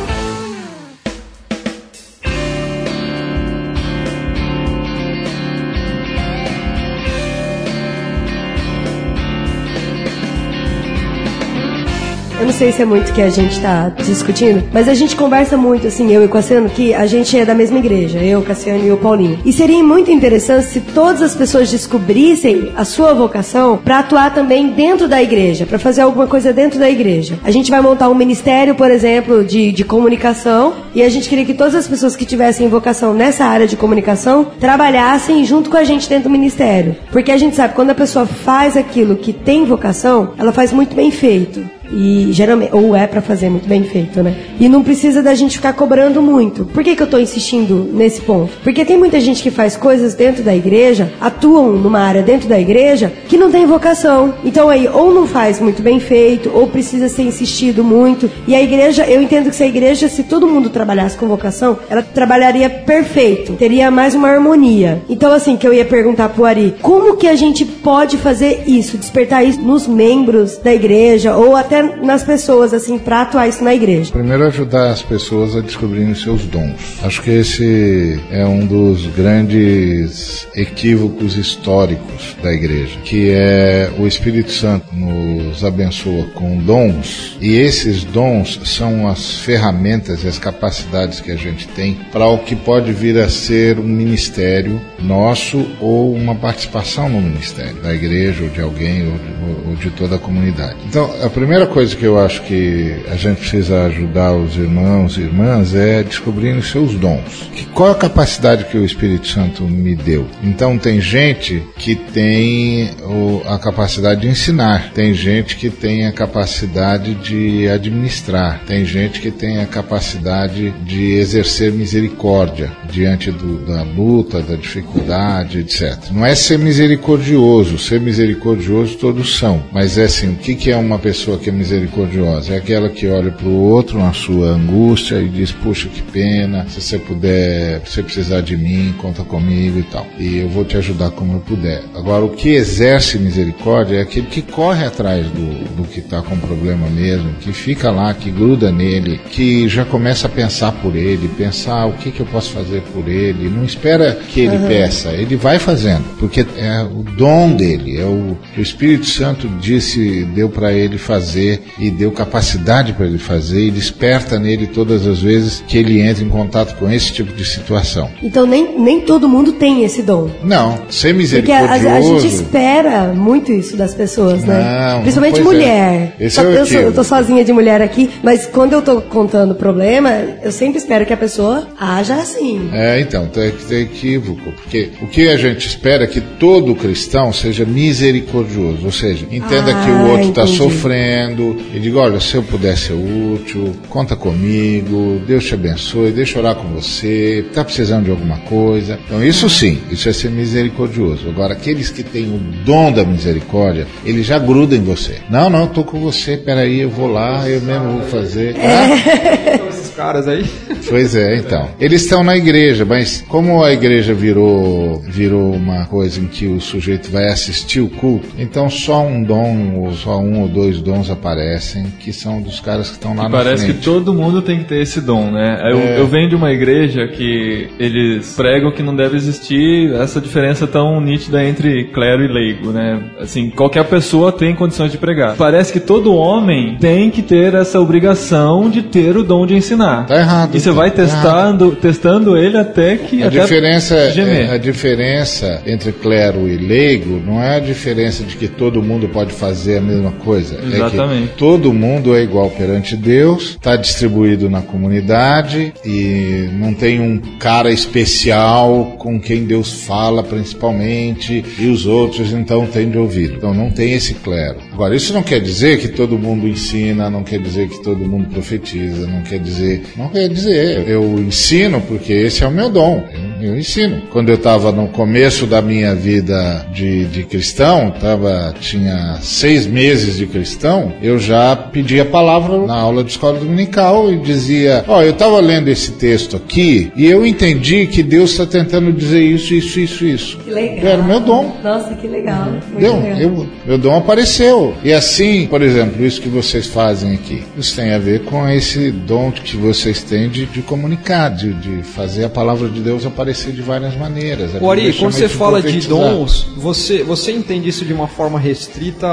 Eu não sei se é muito que a gente tá discutindo, mas a gente conversa muito, assim, eu e o Cassiano, que a gente é da mesma igreja, eu, Cassiano e o Paulinho. E seria muito interessante se todas as pessoas descobrissem a sua vocação para atuar também dentro da igreja, para fazer alguma coisa dentro da igreja. A gente vai montar um ministério, por exemplo, de, de comunicação, e a gente queria que todas as pessoas que tivessem vocação nessa área de comunicação trabalhassem junto com a gente dentro do ministério. Porque a gente sabe, quando a pessoa faz aquilo que tem vocação, ela faz muito bem feito. E geralmente, ou é pra fazer muito bem feito, né? E não precisa da gente ficar cobrando muito. Por que, que eu tô insistindo nesse ponto? Porque tem muita gente que faz coisas dentro da igreja, atuam numa área dentro da igreja, que não tem vocação. Então aí, ou não faz muito bem feito, ou precisa ser insistido muito. E a igreja, eu entendo que se a igreja, se todo mundo trabalhasse com vocação, ela trabalharia perfeito. Teria mais uma harmonia. Então, assim, que eu ia perguntar pro Ari, como que a gente pode fazer isso, despertar isso nos membros da igreja, ou até nas pessoas, assim, pra atuar isso na igreja? Primeiro, ajudar as pessoas a descobrirem seus dons. Acho que esse é um dos grandes equívocos históricos da igreja, que é o Espírito Santo nos abençoa com dons, e esses dons são as ferramentas e as capacidades que a gente tem para o que pode vir a ser um ministério nosso ou uma participação no ministério da igreja ou de alguém ou de, ou de toda a comunidade. Então, a primeira coisa que eu acho que a gente precisa ajudar os irmãos e irmãs é descobrir os seus dons. Que, qual a capacidade que o Espírito Santo me deu? Então, tem gente que tem o, a capacidade de ensinar, tem gente que tem a capacidade de administrar, tem gente que tem a capacidade de exercer misericórdia diante do, da luta, da dificuldade, etc. Não é ser misericordioso, ser misericordioso todos são, mas é assim, o que, que é uma pessoa que é misericordiosa? É aquela que olha para o outro na sua angústia e diz, puxa, que pena, se você puder, se você precisar de mim, conta comigo e tal. E eu vou te ajudar como eu puder. Agora, o que exerce misericórdia é aquele que corre atrás do, do que está com problema mesmo, que fica lá, que gruda nele, que já começa a pensar por ele, pensar o que, que eu posso fazer por ele, não espera que ele uhum. peça, ele vai fazendo, porque é o dom dele, é o, o Espírito Santo disse, deu para ele fazer e deu capacidade para ele fazer e desperta nele todas as vezes que ele entra em contato com esse tipo de situação. Então nem, nem todo mundo tem esse dom. Não, ser misericordioso. Porque a, a gente espera muito isso das pessoas, né? Não, Principalmente é. mulher. É. Esse é o eu, sou, eu tô sozinha de mulher aqui, mas quando eu tô contando problema, eu sempre espero que a pessoa haja assim. É, então, tem que ter equívoco, porque o que a gente espera é que todo cristão seja misericordioso, ou seja, entenda ah, que o ah, outro está sofrendo e diga, olha, se eu puder ser útil, conta comigo, Deus te abençoe, deixa eu orar com você, está precisando de alguma coisa. Então, isso sim, isso é ser misericordioso. Agora, aqueles que têm o dom da misericórdia, ele já gruda em você. Não, não, estou com você, peraí, eu vou lá, eu mesmo vou fazer. É. Caras aí. Pois é, então. Eles estão na igreja, mas como a igreja virou, virou uma coisa em que o sujeito vai assistir o culto, então só um dom, ou só um ou dois dons aparecem, que são dos caras que estão lá que na parece frente. que todo mundo tem que ter esse dom, né? Eu, é. eu venho de uma igreja que eles pregam que não deve existir essa diferença tão nítida entre clero e leigo, né? Assim, qualquer pessoa tem condições de pregar. Parece que todo homem tem que ter essa obrigação de ter o dom de ensinar. Tá errado. E você vai tá testando, testando ele até que a até diferença é, a diferença entre clero e leigo não é a diferença de que todo mundo pode fazer a mesma coisa. Exatamente. É que todo mundo é igual perante Deus, está distribuído na comunidade e não tem um cara especial com quem Deus fala principalmente e os outros então têm de ouvi-lo. Então não tem esse clero. Agora, isso não quer dizer que todo mundo ensina, não quer dizer que todo mundo profetiza, não quer dizer. Não quer dizer. Eu ensino porque esse é o meu dom. Eu, eu ensino. Quando eu estava no começo da minha vida de, de cristão, tava, tinha seis meses de cristão, eu já pedia a palavra na aula de escola dominical e dizia: Ó, oh, eu estava lendo esse texto aqui e eu entendi que Deus está tentando dizer isso, isso, isso, isso. Que legal. Era o meu dom. Nossa, que legal. Deu, eu, meu dom apareceu. E assim, por exemplo, isso que vocês fazem aqui, isso tem a ver com esse dom que vocês têm de, de comunicar, de, de fazer a palavra de Deus aparecer de várias maneiras. O Ari, quando você fala de dons, você, você entende isso de uma forma restrita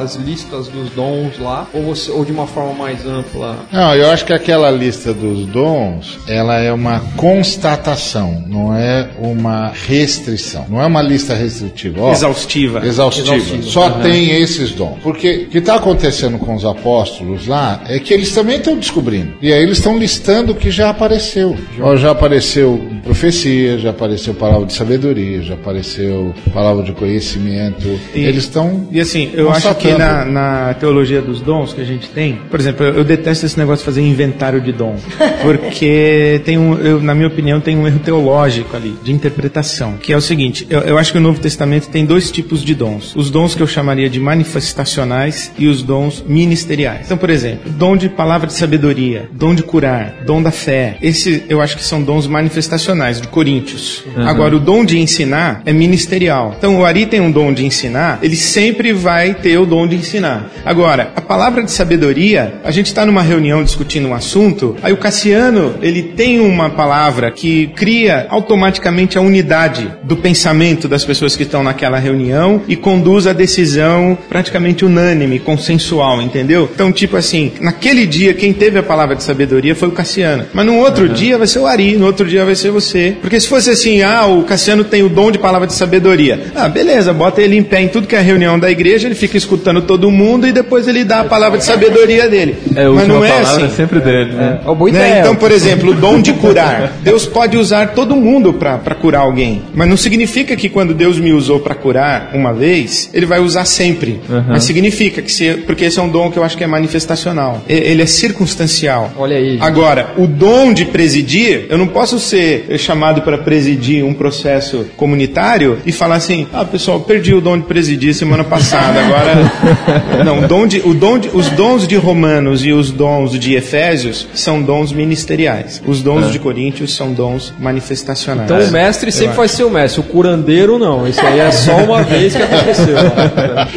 às listas dos dons lá, ou, você, ou de uma forma mais ampla? Não, eu acho que aquela lista dos dons, ela é uma constatação, não é uma restrição, não é uma lista restritiva. Ó, exaustiva. exaustiva. Exaustiva. Só uhum. tem esses dons. Porque o que está acontecendo com os apóstolos lá é que eles também estão descobrindo. E aí eles estão listando o que já apareceu. Já apareceu profecia, já apareceu palavra de sabedoria, já apareceu palavra de conhecimento. E, eles estão. E assim, eu acho que na, na, teologia dos dons que a gente tem, por exemplo, eu, eu detesto esse negócio de fazer inventário de dom. Porque tem um, eu, na minha opinião, tem um erro teológico ali, de interpretação. Que é o seguinte: eu, eu acho que o Novo Testamento tem dois tipos de dons. Os dons que eu chamaria de manifestacionais e os dons ministeriais. Então, por exemplo, dom de palavra de sabedoria, dom de curar, dom da fé. Esse eu acho que são dons manifestacionais de Coríntios. Agora, o dom de ensinar é ministerial. Então, o Ari tem um dom de ensinar, ele sempre vai ter o dom de ensinar. Agora, a palavra de sabedoria, a gente está numa reunião discutindo um assunto, aí o Cassiano, ele tem uma palavra que cria automaticamente a unidade do pensamento das pessoas que estão naquela reunião e conduz a decisão praticamente unânime, consensual, entendeu? Então, tipo assim, naquele dia, quem teve a palavra de sabedoria foi o Cassiano. Mas no outro dia vai ser o Ari, no outro dia vai ser você. Porque se fosse assim, ah, o Cassiano tem o dom de palavra de sabedoria. Ah, beleza, bota ele em pé em tudo que é reunião da igreja, ele fica escutando todo mundo e depois ele dá a palavra de sabedoria dele. É, a Mas não é palavra assim. é sempre dele, né? É boa Né? ideia. Então, por exemplo, o dom de curar. Deus pode usar todo mundo para curar alguém. Mas não significa que quando Deus me usou para curar uma vez, ele vai usar sempre. Mas significa que se, porque esse é um dom que eu acho que é manifestacional. E- Ele é circunstancial. Olha aí. Agora, o dom de presidir, eu não posso ser chamado para presidir um processo comunitário e falar assim: "Ah, pessoal, perdi o dom de presidir semana passada, agora não, dom de, o dom de, os dons de Romanos e os dons de Efésios são dons ministeriais. Os dons de Coríntios são dons manifestacionais. Então o mestre sempre vai ser o mestre, o curandeiro não. Isso aí é só uma vez que aconteceu.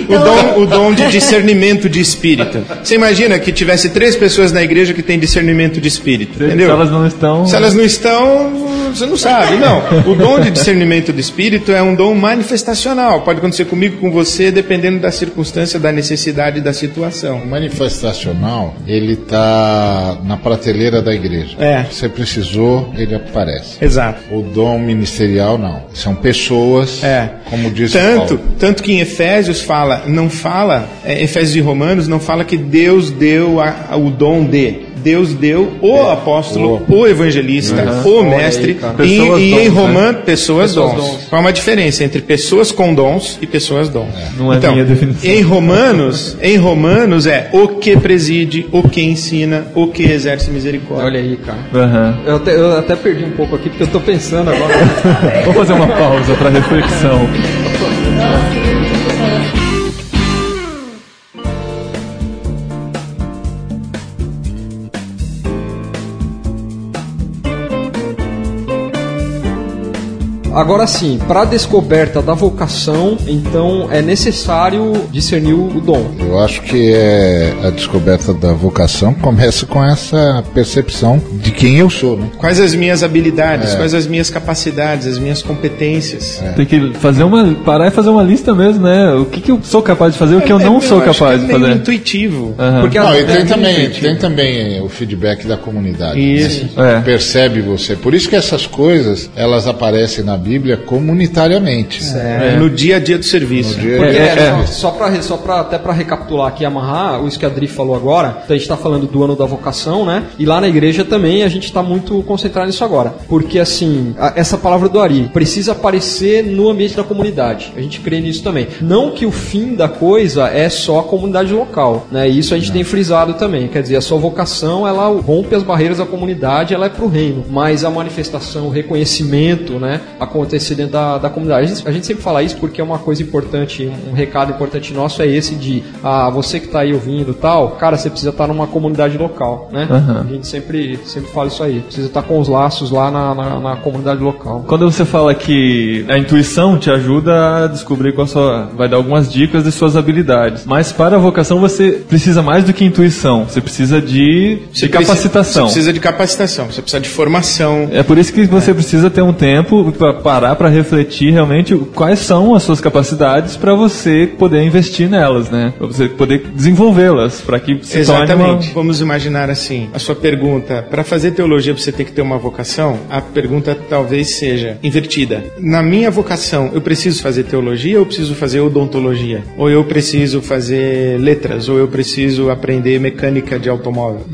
O dom, o dom de discernimento de espírito. Você imagina que tivesse três pessoas na igreja que têm discernimento de espírito, entendeu? Se elas não estão. Se elas não estão, você não sabe. Não. O dom de discernimento do espírito é um dom manifestacional. Pode acontecer comigo, com você, dependendo da circunstância, da necessidade da situação. O manifestacional, ele tá na prateleira da igreja. É. Você precisou, ele aparece. Exato. O dom ministerial, não. São pessoas, É. como diz Tanto, Paulo. tanto que em Efésios fala, não fala, é, Efésios e Romanos não fala que Deus deu a- a- o dom de. Deus deu o apóstolo, o, evangelista, o Olha aí, mestre, cara. e, e em dons, né? Romanos, pessoas, Pessoas dons. dons. Qual é uma diferença entre pessoas com dons e pessoas dons? Não é então, minha definição. Em Romanos, em Romanos é o que preside, o que ensina, o que exerce misericórdia. Olha aí, cara. Aham. Eu até, eu até perdi um pouco aqui porque eu tô pensando agora. Vamos fazer uma pausa para reflexão. Agora sim, para a descoberta da vocação, então é necessário discernir o dom. Eu acho que é a descoberta da vocação começa com essa percepção de quem eu sou, né? Quais as minhas habilidades, É. quais as minhas capacidades, as minhas competências. Tem que fazer uma. parar e fazer uma lista mesmo, né? O que, que eu sou capaz de fazer o que eu não É, sou acho capaz que de é meio fazer. intuitivo. Aham. Porque Não, e tem é, também, tem também o feedback da comunidade. Isso. É. Percebe você. Por isso que essas coisas, elas aparecem na Bíblia comunitariamente. É, No dia a dia do serviço. Dia- Porque, É, é, só, é. só pra, só pra, até para recapitular aqui, amarrar isso que a Adri falou agora, então a gente está falando do ano da vocação, né? E lá na igreja também a gente está muito concentrado nisso agora. Porque, assim, a- essa palavra do Ari precisa aparecer no ambiente da comunidade. A gente crê nisso também. Não que o fim da coisa é só a comunidade local, né? Isso a gente tem frisado também. Quer dizer, a sua vocação, ela rompe as barreiras da comunidade, ela é pro reino. Mas a manifestação, o reconhecimento, né? Acontecer dentro da, da comunidade. A gente, a gente sempre fala isso porque é uma coisa importante, um recado importante nosso é esse de, ah, você que tá aí ouvindo e tal, cara, você precisa estar numa comunidade local, né? Aham. A gente sempre, sempre fala isso aí. Precisa estar com os laços lá na, na, na comunidade local. Quando você fala que a intuição te ajuda a descobrir qual a sua. vai dar algumas dicas de suas habilidades. Mas para a vocação você precisa mais do que intuição. Você precisa de, Você de precisa- capacitação. Você precisa de capacitação, você precisa de formação. É por isso que você precisa ter um tempo para parar para refletir realmente quais são as suas capacidades para você poder investir nelas, né? Para você poder desenvolvê-las, para que se Exatamente. uma... Vamos imaginar assim. A sua pergunta, para fazer teologia você tem que ter uma vocação? A pergunta talvez seja invertida. Na minha vocação, eu preciso fazer teologia ou eu preciso fazer odontologia? Ou eu preciso fazer letras? Ou eu preciso aprender mecânica de automóvel?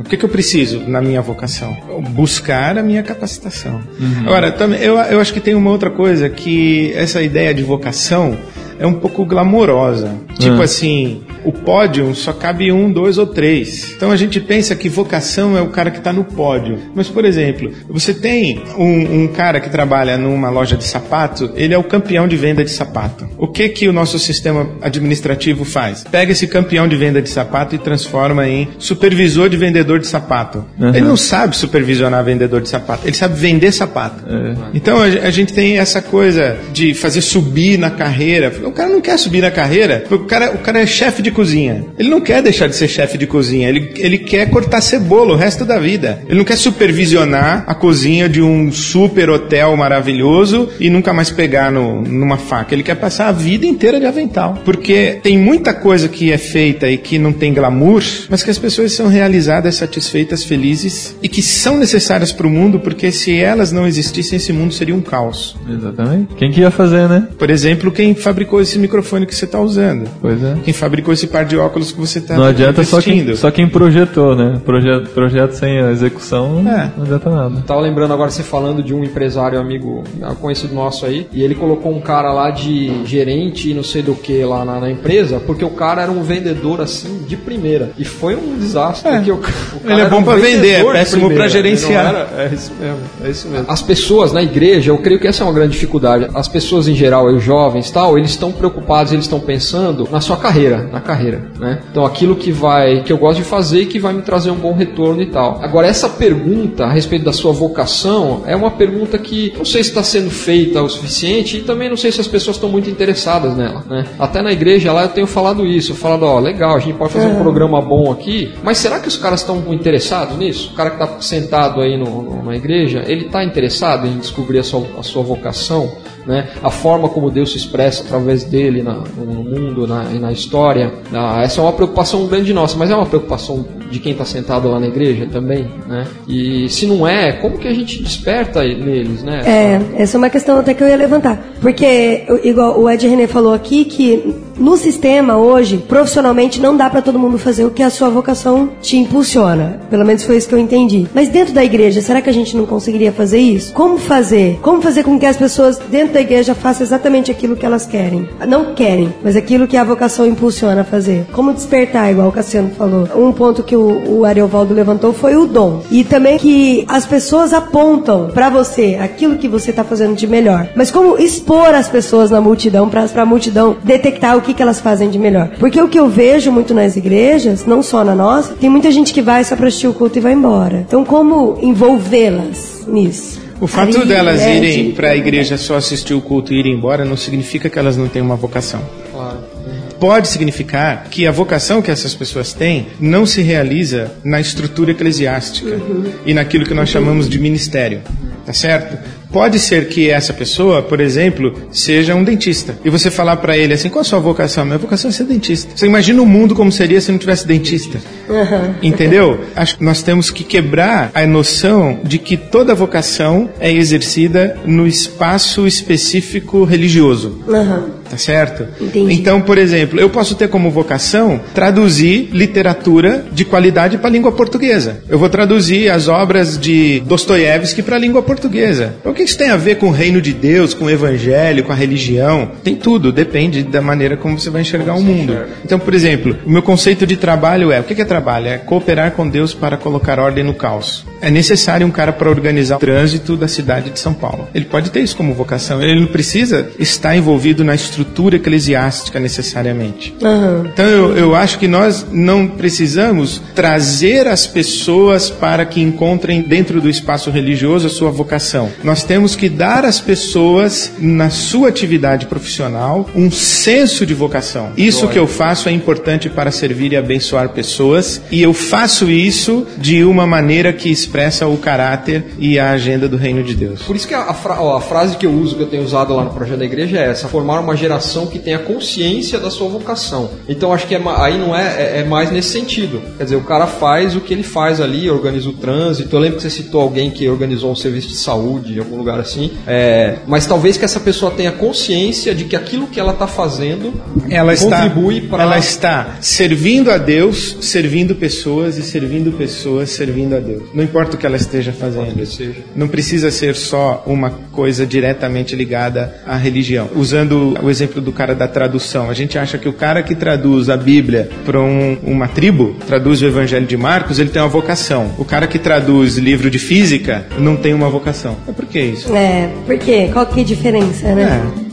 O que, que eu preciso na minha vocação? Buscar a minha capacitação. Agora, também, eu, eu acho que tem uma outra coisa que essa ideia de vocação é um pouco glamourosa. Tipo assim, o pódio só cabe um, dois ou três. Então a gente pensa que vocação é o cara que está no pódio. Mas, por exemplo, você tem um, um cara que trabalha numa loja de sapato, ele é o campeão de venda de sapato. O que que o nosso sistema administrativo faz? Pega esse campeão de venda de sapato e transforma em supervisor de vendedor de sapato. Uhum. Ele não sabe supervisionar vendedor de sapato, ele sabe vender sapato. Então a, a gente tem essa coisa de fazer subir na carreira. O cara não quer subir na carreira, porque o cara, o cara é chefe de cozinha. Ele não quer deixar de ser chefe de cozinha, ele, ele quer cortar cebola o resto da vida. Ele não quer supervisionar a cozinha de um super hotel maravilhoso e nunca mais pegar no, numa faca. Ele quer passar a vida inteira de avental. Porque tem muita coisa que é feita e que não tem glamour, mas que as pessoas são realizadas, satisfeitas, felizes e que são necessárias para o mundo, porque se elas não existissem, esse mundo seria um caos. Exatamente. Quem que ia fazer, né? Por exemplo, quem fabricou esse microfone que você está usando. Pois é. Quem fabricou esse par de óculos que você está Não adianta só quem, só quem projetou, né? Projeto, projeto sem a execução É. não adianta nada. Tava lembrando agora você falando de um empresário amigo conhecido nosso aí, e ele colocou um cara lá de gerente e não sei do que lá na, na empresa, porque o cara era um vendedor assim de primeira. E foi um desastre, É. porque o, o cara Ele é bom um pra vender, é péssimo primeira, pra gerenciar. era- É isso mesmo, é isso mesmo. As pessoas na igreja, eu creio que essa é uma grande dificuldade. As pessoas em geral, os jovens tal, eles estão preocupados, eles estão pensando na sua carreira, na carreira, né? Então aquilo que vai, que eu gosto de fazer e que vai me trazer um bom retorno e tal. Agora essa pergunta a respeito da sua vocação é uma pergunta que não sei se está sendo feita o suficiente e também não sei se as pessoas estão muito interessadas nela, né? Até na igreja lá eu tenho falado isso, eu falado, ó, legal, a gente pode fazer um programa bom aqui, mas será que os caras estão interessados nisso? O cara que está sentado aí no, no- na igreja, ele está interessado em descobrir a sua, a sua vocação? Né? A forma como Deus se expressa através dele na- no mundo na, e na história. Ah, essa é uma preocupação grande nossa, mas é uma preocupação de quem está sentado lá na igreja também. Né? E se não é, como que a gente desperta neles? Né? É, essa é uma questão até que eu ia levantar. Porque, igual o Ed René falou aqui, que no sistema hoje, profissionalmente, não dá pra todo mundo fazer o que a sua vocação te impulsiona. Pelo menos foi isso que eu entendi. Mas dentro da igreja, será que a gente não conseguiria fazer isso? Como fazer? Como fazer com que as pessoas dentro da igreja façam exatamente aquilo que elas querem? Não querem, mas aquilo que a vocação impulsiona a fazer. Como despertar, igual o Cassiano falou. Um ponto que o, o Ariovaldo levantou foi o dom. E também que as pessoas apontam pra você aquilo que você tá fazendo de melhor. Mas como expor as pessoas na multidão pra, pra multidão detectar o que, que elas fazem de melhor. Porque o que eu vejo muito nas igrejas, não só na nossa, tem muita gente que vai só pra assistir o culto e vai embora. Então como envolvê-las nisso? O fato Ari, delas Ed, irem para a igreja só assistir o culto e irem embora não significa que elas não têm uma vocação. Claro. Pode significar que a vocação que essas pessoas têm não se realiza na estrutura eclesiástica e naquilo que nós chamamos de ministério. Tá certo? Pode ser que essa pessoa, por exemplo, seja um dentista. E você falar para ele assim: qual a sua vocação? Minha vocação é ser dentista. Você imagina o mundo como seria se não tivesse dentista? Entendeu? Acho que nós temos que quebrar a noção de que toda vocação é exercida no espaço específico religioso. Aham. Tá certo? Entendi. Então, por exemplo, eu posso ter como vocação traduzir literatura de qualidade para a língua portuguesa. Eu vou traduzir as obras de Dostoiévski para a língua portuguesa. O que isso tem a ver com o reino de Deus, com o evangelho, com a religião? Tem tudo, depende da maneira como você vai enxergar o mundo. Então, por exemplo, o meu conceito de trabalho é: o que é trabalho? É cooperar com Deus para colocar ordem no caos. É necessário um cara para organizar o trânsito da cidade de São Paulo. Ele pode ter isso como vocação. Ele não precisa estar envolvido na estrutura eclesiástica necessariamente. Aham. Então eu, eu acho que nós não precisamos trazer as pessoas para que encontrem dentro do espaço religioso a sua vocação. Nós temos que dar às pessoas, na sua atividade profissional, um senso de vocação. Isso que eu faço é importante para servir e abençoar pessoas, e eu faço isso de uma maneira que expressa o caráter e a agenda do reino de Deus. Por isso que a, fra- ó, a frase que eu uso, que eu tenho usado lá no projeto da igreja é essa: formar uma geração que tenha consciência da sua vocação. Então acho que é aí não é, é, é mais nesse sentido. Quer dizer, o cara faz o que ele faz ali, organiza o trânsito. Eu lembro que você citou alguém que organizou um serviço de saúde em algum lugar assim. É, mas talvez que essa pessoa tenha consciência de que aquilo que ela está fazendo ela contribui para ela está servindo a Deus, servindo pessoas e servindo pessoas, servindo a Deus. Não importa importa o que ela esteja fazendo. Não precisa ser só uma coisa diretamente ligada à religião. Usando o exemplo do cara da tradução, a gente acha que o cara que traduz a Bíblia para um, uma tribo, traduz o Evangelho de Marcos, ele tem uma vocação. O cara que traduz livro de física não tem uma vocação. Mas por que isso? É, por quê? Qual que é a diferença, né? É.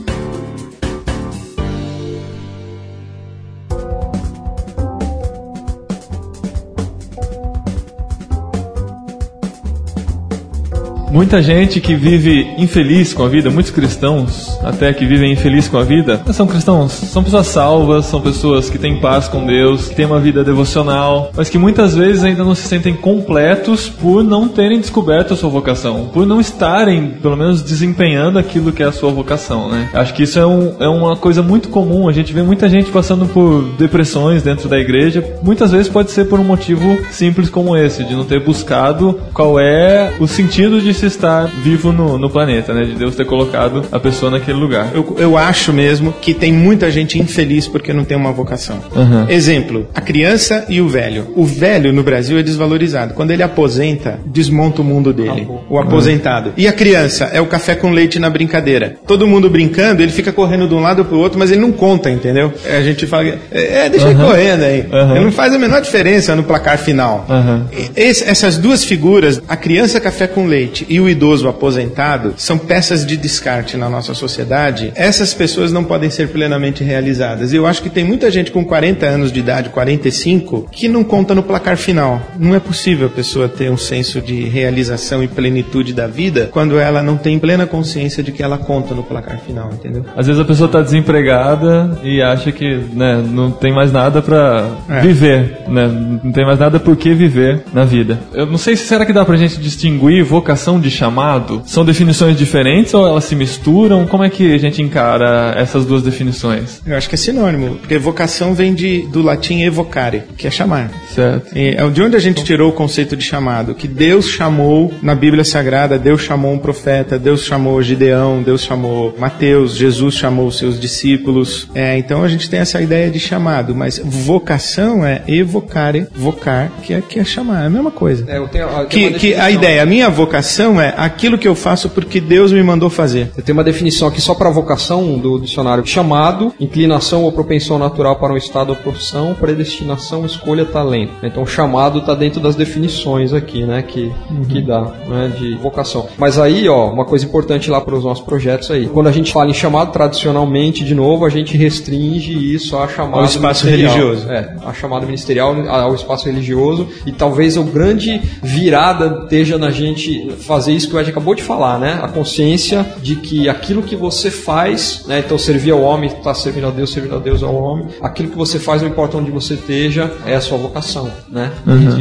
Muita gente que vive infeliz com a vida, muitos cristãos até que vivem infeliz com a vida, são cristãos, são pessoas salvas, são pessoas que têm paz com Deus, que têm uma vida devocional, mas que muitas vezes ainda não se sentem completos por não terem descoberto a sua vocação, por não estarem, pelo menos, desempenhando aquilo que é a sua vocação, né? Acho que isso é, um, é uma coisa muito comum, a gente vê muita gente passando por depressões dentro da igreja, muitas vezes pode ser por um motivo simples como esse, de não ter buscado qual é o sentido de se estar vivo no, no planeta, né? De Deus ter colocado a pessoa naquele lugar. Eu, eu acho mesmo que tem muita gente infeliz porque não tem uma vocação. Uhum. Exemplo, a criança e o velho. O velho no Brasil é desvalorizado. Quando ele aposenta, desmonta o mundo dele. O aposentado. E a criança é o café com leite na brincadeira. Todo mundo brincando, ele fica correndo de um lado pro outro, mas ele não conta, entendeu? É, A gente fala, é, deixa ele correndo aí. Uhum. Ele não faz a menor diferença no placar final. Uhum. Esse- essas duas figuras, a criança café com leite e o idoso aposentado, são peças de descarte na nossa sociedade. Essas pessoas não podem ser plenamente realizadas. Eu acho que tem muita gente com 40 anos de idade, 45, que não conta no placar final. Não é possível a pessoa ter um senso de realização e plenitude da vida quando ela não tem plena consciência de que ela conta no placar final, entendeu? Às vezes a pessoa está desempregada e acha que né, não tem mais nada para É. viver, né? Não tem mais nada por que viver na vida. Eu não sei se será que dá pra gente distinguir vocação de chamado? São definições diferentes ou elas se misturam? Como é que a gente encara essas duas definições? Eu acho que é sinônimo, porque vocação vem de, do latim evocare, que é chamar. Certo. E é de onde a gente tirou o conceito de chamado? Que Deus chamou na Bíblia Sagrada, Deus chamou um profeta, Deus chamou Gideão, Deus chamou Mateus, Jesus chamou os seus discípulos. É, então a gente tem essa ideia de chamado, mas vocação é evocare, vocar, que é, que é chamar, é a mesma coisa. É, eu tenho, eu tenho Que, que a ideia, a minha vocação é aquilo que eu faço porque Deus me mandou fazer. Eu tenho uma definição aqui só para vocação do dicionário: chamado, inclinação ou propensão natural para um estado ou profissão, predestinação, escolha, talento. Então, chamado está dentro das definições aqui, né, que, que dá, né, de vocação. Mas aí, ó, uma coisa importante lá para os nossos projetos aí. Quando a gente fala em chamado tradicionalmente, de novo, a gente restringe isso a chamado Ao espaço religioso. É, a chamada ministerial ao espaço religioso e talvez a grande virada esteja na gente fazer isso que o Ed acabou de falar, né? A consciência de que aquilo que você faz, né? Então servir ao homem, está servindo a Deus, servindo a Deus ao homem. Aquilo que você faz, não importa onde você esteja, é a sua vocação, né?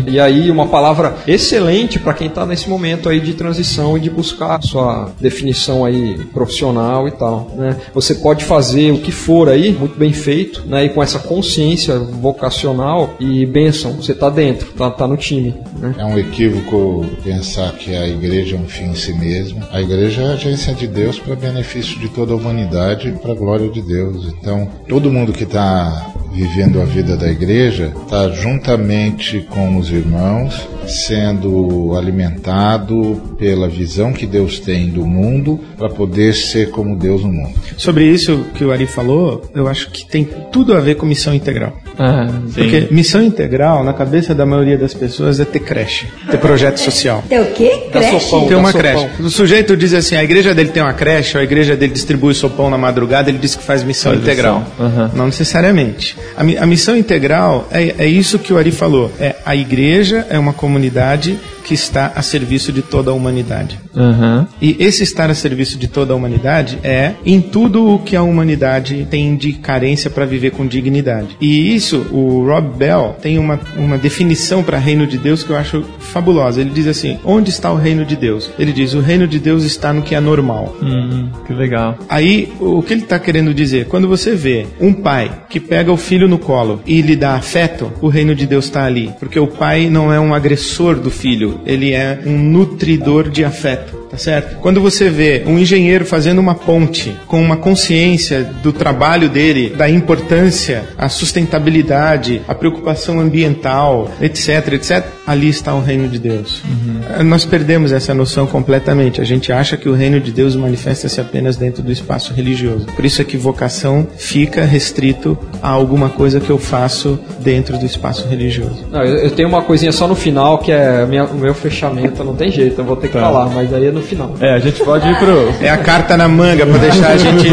E, e aí uma palavra excelente para quem está nesse momento aí de transição e de buscar a sua definição aí profissional e tal, né? Você pode fazer o que for aí, muito bem feito, né? E com essa consciência vocacional e bênção, você está dentro, tá, tá no time, né? É um equívoco pensar que a igreja é um fim em si mesma. A igreja é a agência de Deus para benefício de toda a humanidade e para a glória de Deus. Então, todo mundo que está vivendo a vida da igreja está juntamente com os irmãos, sendo alimentado pela visão que Deus tem do mundo para poder ser como Deus no mundo. Sobre isso que o Ari falou, eu acho que tem tudo a ver com missão integral. Ah. Porque missão integral, na cabeça da maioria das pessoas, é ter creche, ter projeto social. Tem o quê? Creche? sopão. Tem uma creche. sopão. O sujeito diz assim, a igreja dele tem uma creche, ou a igreja dele distribui sopão na madrugada, ele diz que faz missão Faz integral. Aham. Não necessariamente. A, mi- a missão integral é, é isso que o Ari falou. É a igreja é uma comunidade que está a serviço de toda a humanidade. Aham. E esse estar a serviço de toda a humanidade é em tudo o que a humanidade tem de carência para viver com dignidade. E isso, o Rob Bell tem uma, uma definição para reino de Deus que eu acho fabulosa. Ele diz assim: onde está o reino de Deus? Ele diz: o reino de Deus está no que é normal. Hum, que legal. Aí, o que ele está querendo dizer? Quando você vê um pai que pega o filho no colo e lhe dá afeto, o reino de Deus está ali. Porque o pai não é um agressor do filho, ele é um nutridor de afeto. Tá certo? Quando você vê um engenheiro fazendo uma ponte com uma consciência do trabalho dele, da importância, a sustentabilidade, a preocupação ambiental, etc, etc, ali está o reino de Deus. Uhum. Nós perdemos essa noção completamente. A gente acha que o reino de Deus manifesta-se apenas dentro do espaço religioso. Por isso é que vocação fica restrito a alguma coisa que eu faço dentro do espaço religioso. Não, eu, eu, tenho uma coisinha só no final que é minha, o meu fechamento, não tem jeito, eu vou ter que tá. falar, mas aí é no final. É, a gente pode ir pro. É a carta na manga pra deixar a gente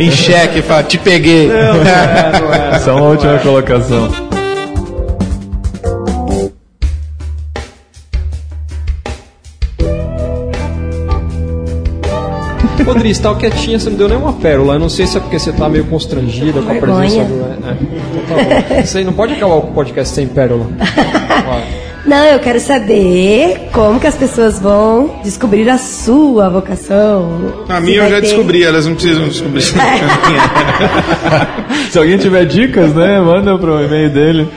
em xeque e falar, te peguei. Não, não é, não é. Só uma última é. colocação. Rodrigo, você tava quietinha, você não deu nenhuma pérola. Eu não sei se é porque você tá meio constrangida com a presença do. É. Então tá bom. Você não pode acabar o podcast sem pérola. Não, eu quero saber como que as pessoas vão descobrir a sua vocação. A minha eu já ter... descobri, elas não precisam descobrir. Se alguém tiver dicas, né, manda pro e-mail dele.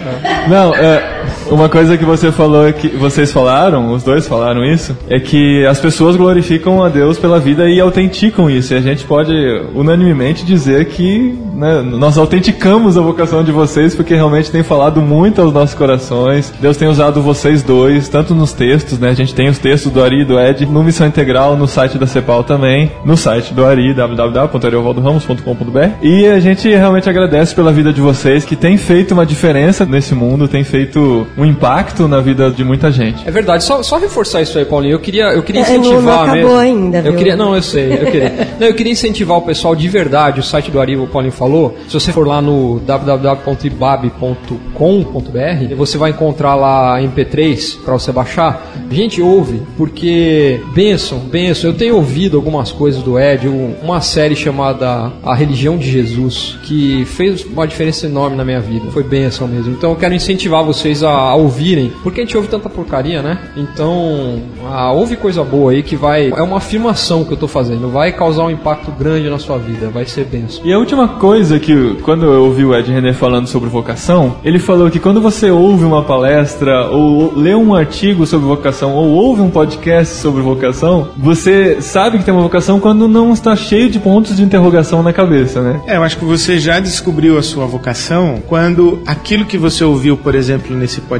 Não, é, uma coisa que você falou, é que vocês falaram, os dois falaram isso, é que as pessoas glorificam a Deus pela vida e autenticam isso. E a gente pode unanimemente dizer que né, nós autenticamos a vocação de vocês porque realmente tem falado muito aos nossos corações. Deus tem usado vocês dois, tanto nos textos, né? A gente tem os textos do Ari e do Ed no Missão Integral, no site da Cepal também, no site do Ari, www.ariovaldoramos.com.br. E a gente realmente agradece pela vida de vocês que tem feito uma diferença nesse mundo, tem feito um impacto na vida de muita gente. É verdade, só, só reforçar isso aí, Paulinho. Eu queria, eu queria incentivar é, não, não acabou mesmo. ainda? Eu queria, não, eu sei, eu queria. não, eu queria incentivar o pessoal de verdade, o site do Arivo, o Paulinho falou. Se você for lá no www.ibab.com.br, você vai encontrar lá MP3 para você baixar. Gente, ouve, porque benção, benção. Eu tenho ouvido algumas coisas do Ed, uma série chamada A Religião de Jesus, que fez uma diferença enorme na minha vida. Foi benção mesmo. Então eu quero incentivar vocês a a ouvirem, porque a gente ouve tanta porcaria, né? Então, a, ouve coisa boa aí que vai. É uma afirmação que eu tô fazendo, vai causar um impacto grande na sua vida, vai ser benção. E a última coisa que, quando eu ouvi o Ed René falando sobre vocação, ele falou que quando você ouve uma palestra, ou lê um artigo sobre vocação, ou ouve um podcast sobre vocação, você sabe que tem uma vocação quando não está cheio de pontos de interrogação na cabeça, né? É, eu acho que você já descobriu a sua vocação quando aquilo que você ouviu, por exemplo, nesse podcast,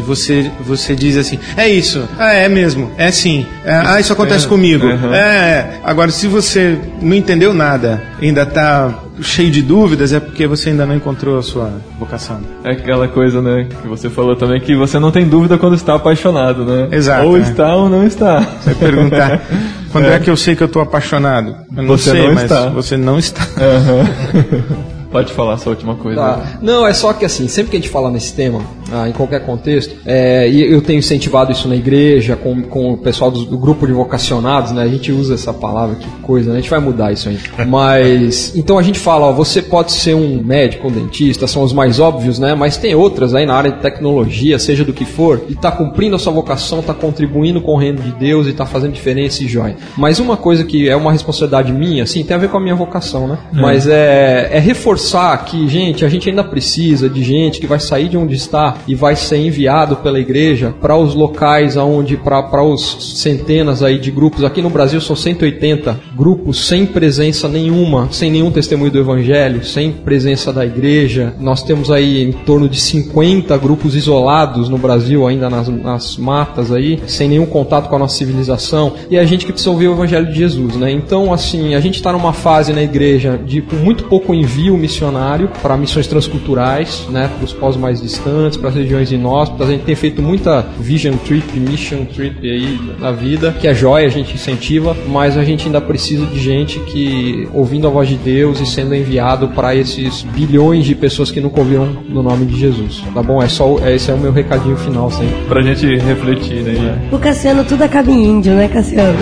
você, você diz assim, é isso, ah, é mesmo, é sim, é, ah, isso acontece é, comigo. Uhum. É, agora se você não entendeu nada, ainda está cheio de dúvidas, é porque você ainda não encontrou a sua vocação. É aquela coisa, né, que você falou também, que você não tem dúvida quando está apaixonado, né? Exato. Ou é. está ou não está. Você perguntar, quando é. é que eu sei que eu estou apaixonado? Eu não você sei, não mas está. você não está. Uhum. Pode falar essa última coisa. Tá. Não, é só que assim, sempre que a gente fala nesse tema, ah, em qualquer contexto, é, e eu tenho incentivado isso na igreja, com, com o pessoal do, do, grupo de vocacionados, né? A gente usa essa palavra, que coisa, né? A gente vai mudar isso aí. Mas, então a gente fala, ó, você pode ser um médico, um dentista, são os mais óbvios, né? Mas tem outras aí na área de tecnologia, seja do que for, e está cumprindo a sua vocação, está contribuindo com o reino de Deus e está fazendo diferença e joia. Mas uma coisa que é uma responsabilidade minha, assim, tem a ver com a minha vocação, né? É. Mas é, é reforçar que, gente, a gente ainda precisa de gente que vai sair de onde está e vai ser enviado pela igreja para os locais aonde para os centenas aí de grupos. Aqui no Brasil são 180 grupos sem presença nenhuma, sem nenhum testemunho do evangelho, sem presença da igreja. Nós temos aí em torno de 50 grupos isolados no Brasil, ainda nas, nas matas aí, sem nenhum contato com a nossa civilização. E a gente que precisa ouvir o evangelho de Jesus, né? Então, assim, a gente está numa fase na igreja de com muito pouco envio missionário para missões transculturais, né, para os povos mais distantes, para as regiões inóspitas. A gente tem feito muita vision trip, mission trip aí na vida, que é jóia, a gente incentiva, mas a gente ainda precisa de gente que ouvindo a voz de Deus e sendo enviado para esses bilhões de pessoas que nunca ouviram no nome de Jesus. Tá bom? É só esse é o meu recadinho final sempre. Pra gente refletir, né? O Cassiano tudo acaba em índio, né, Cassiano?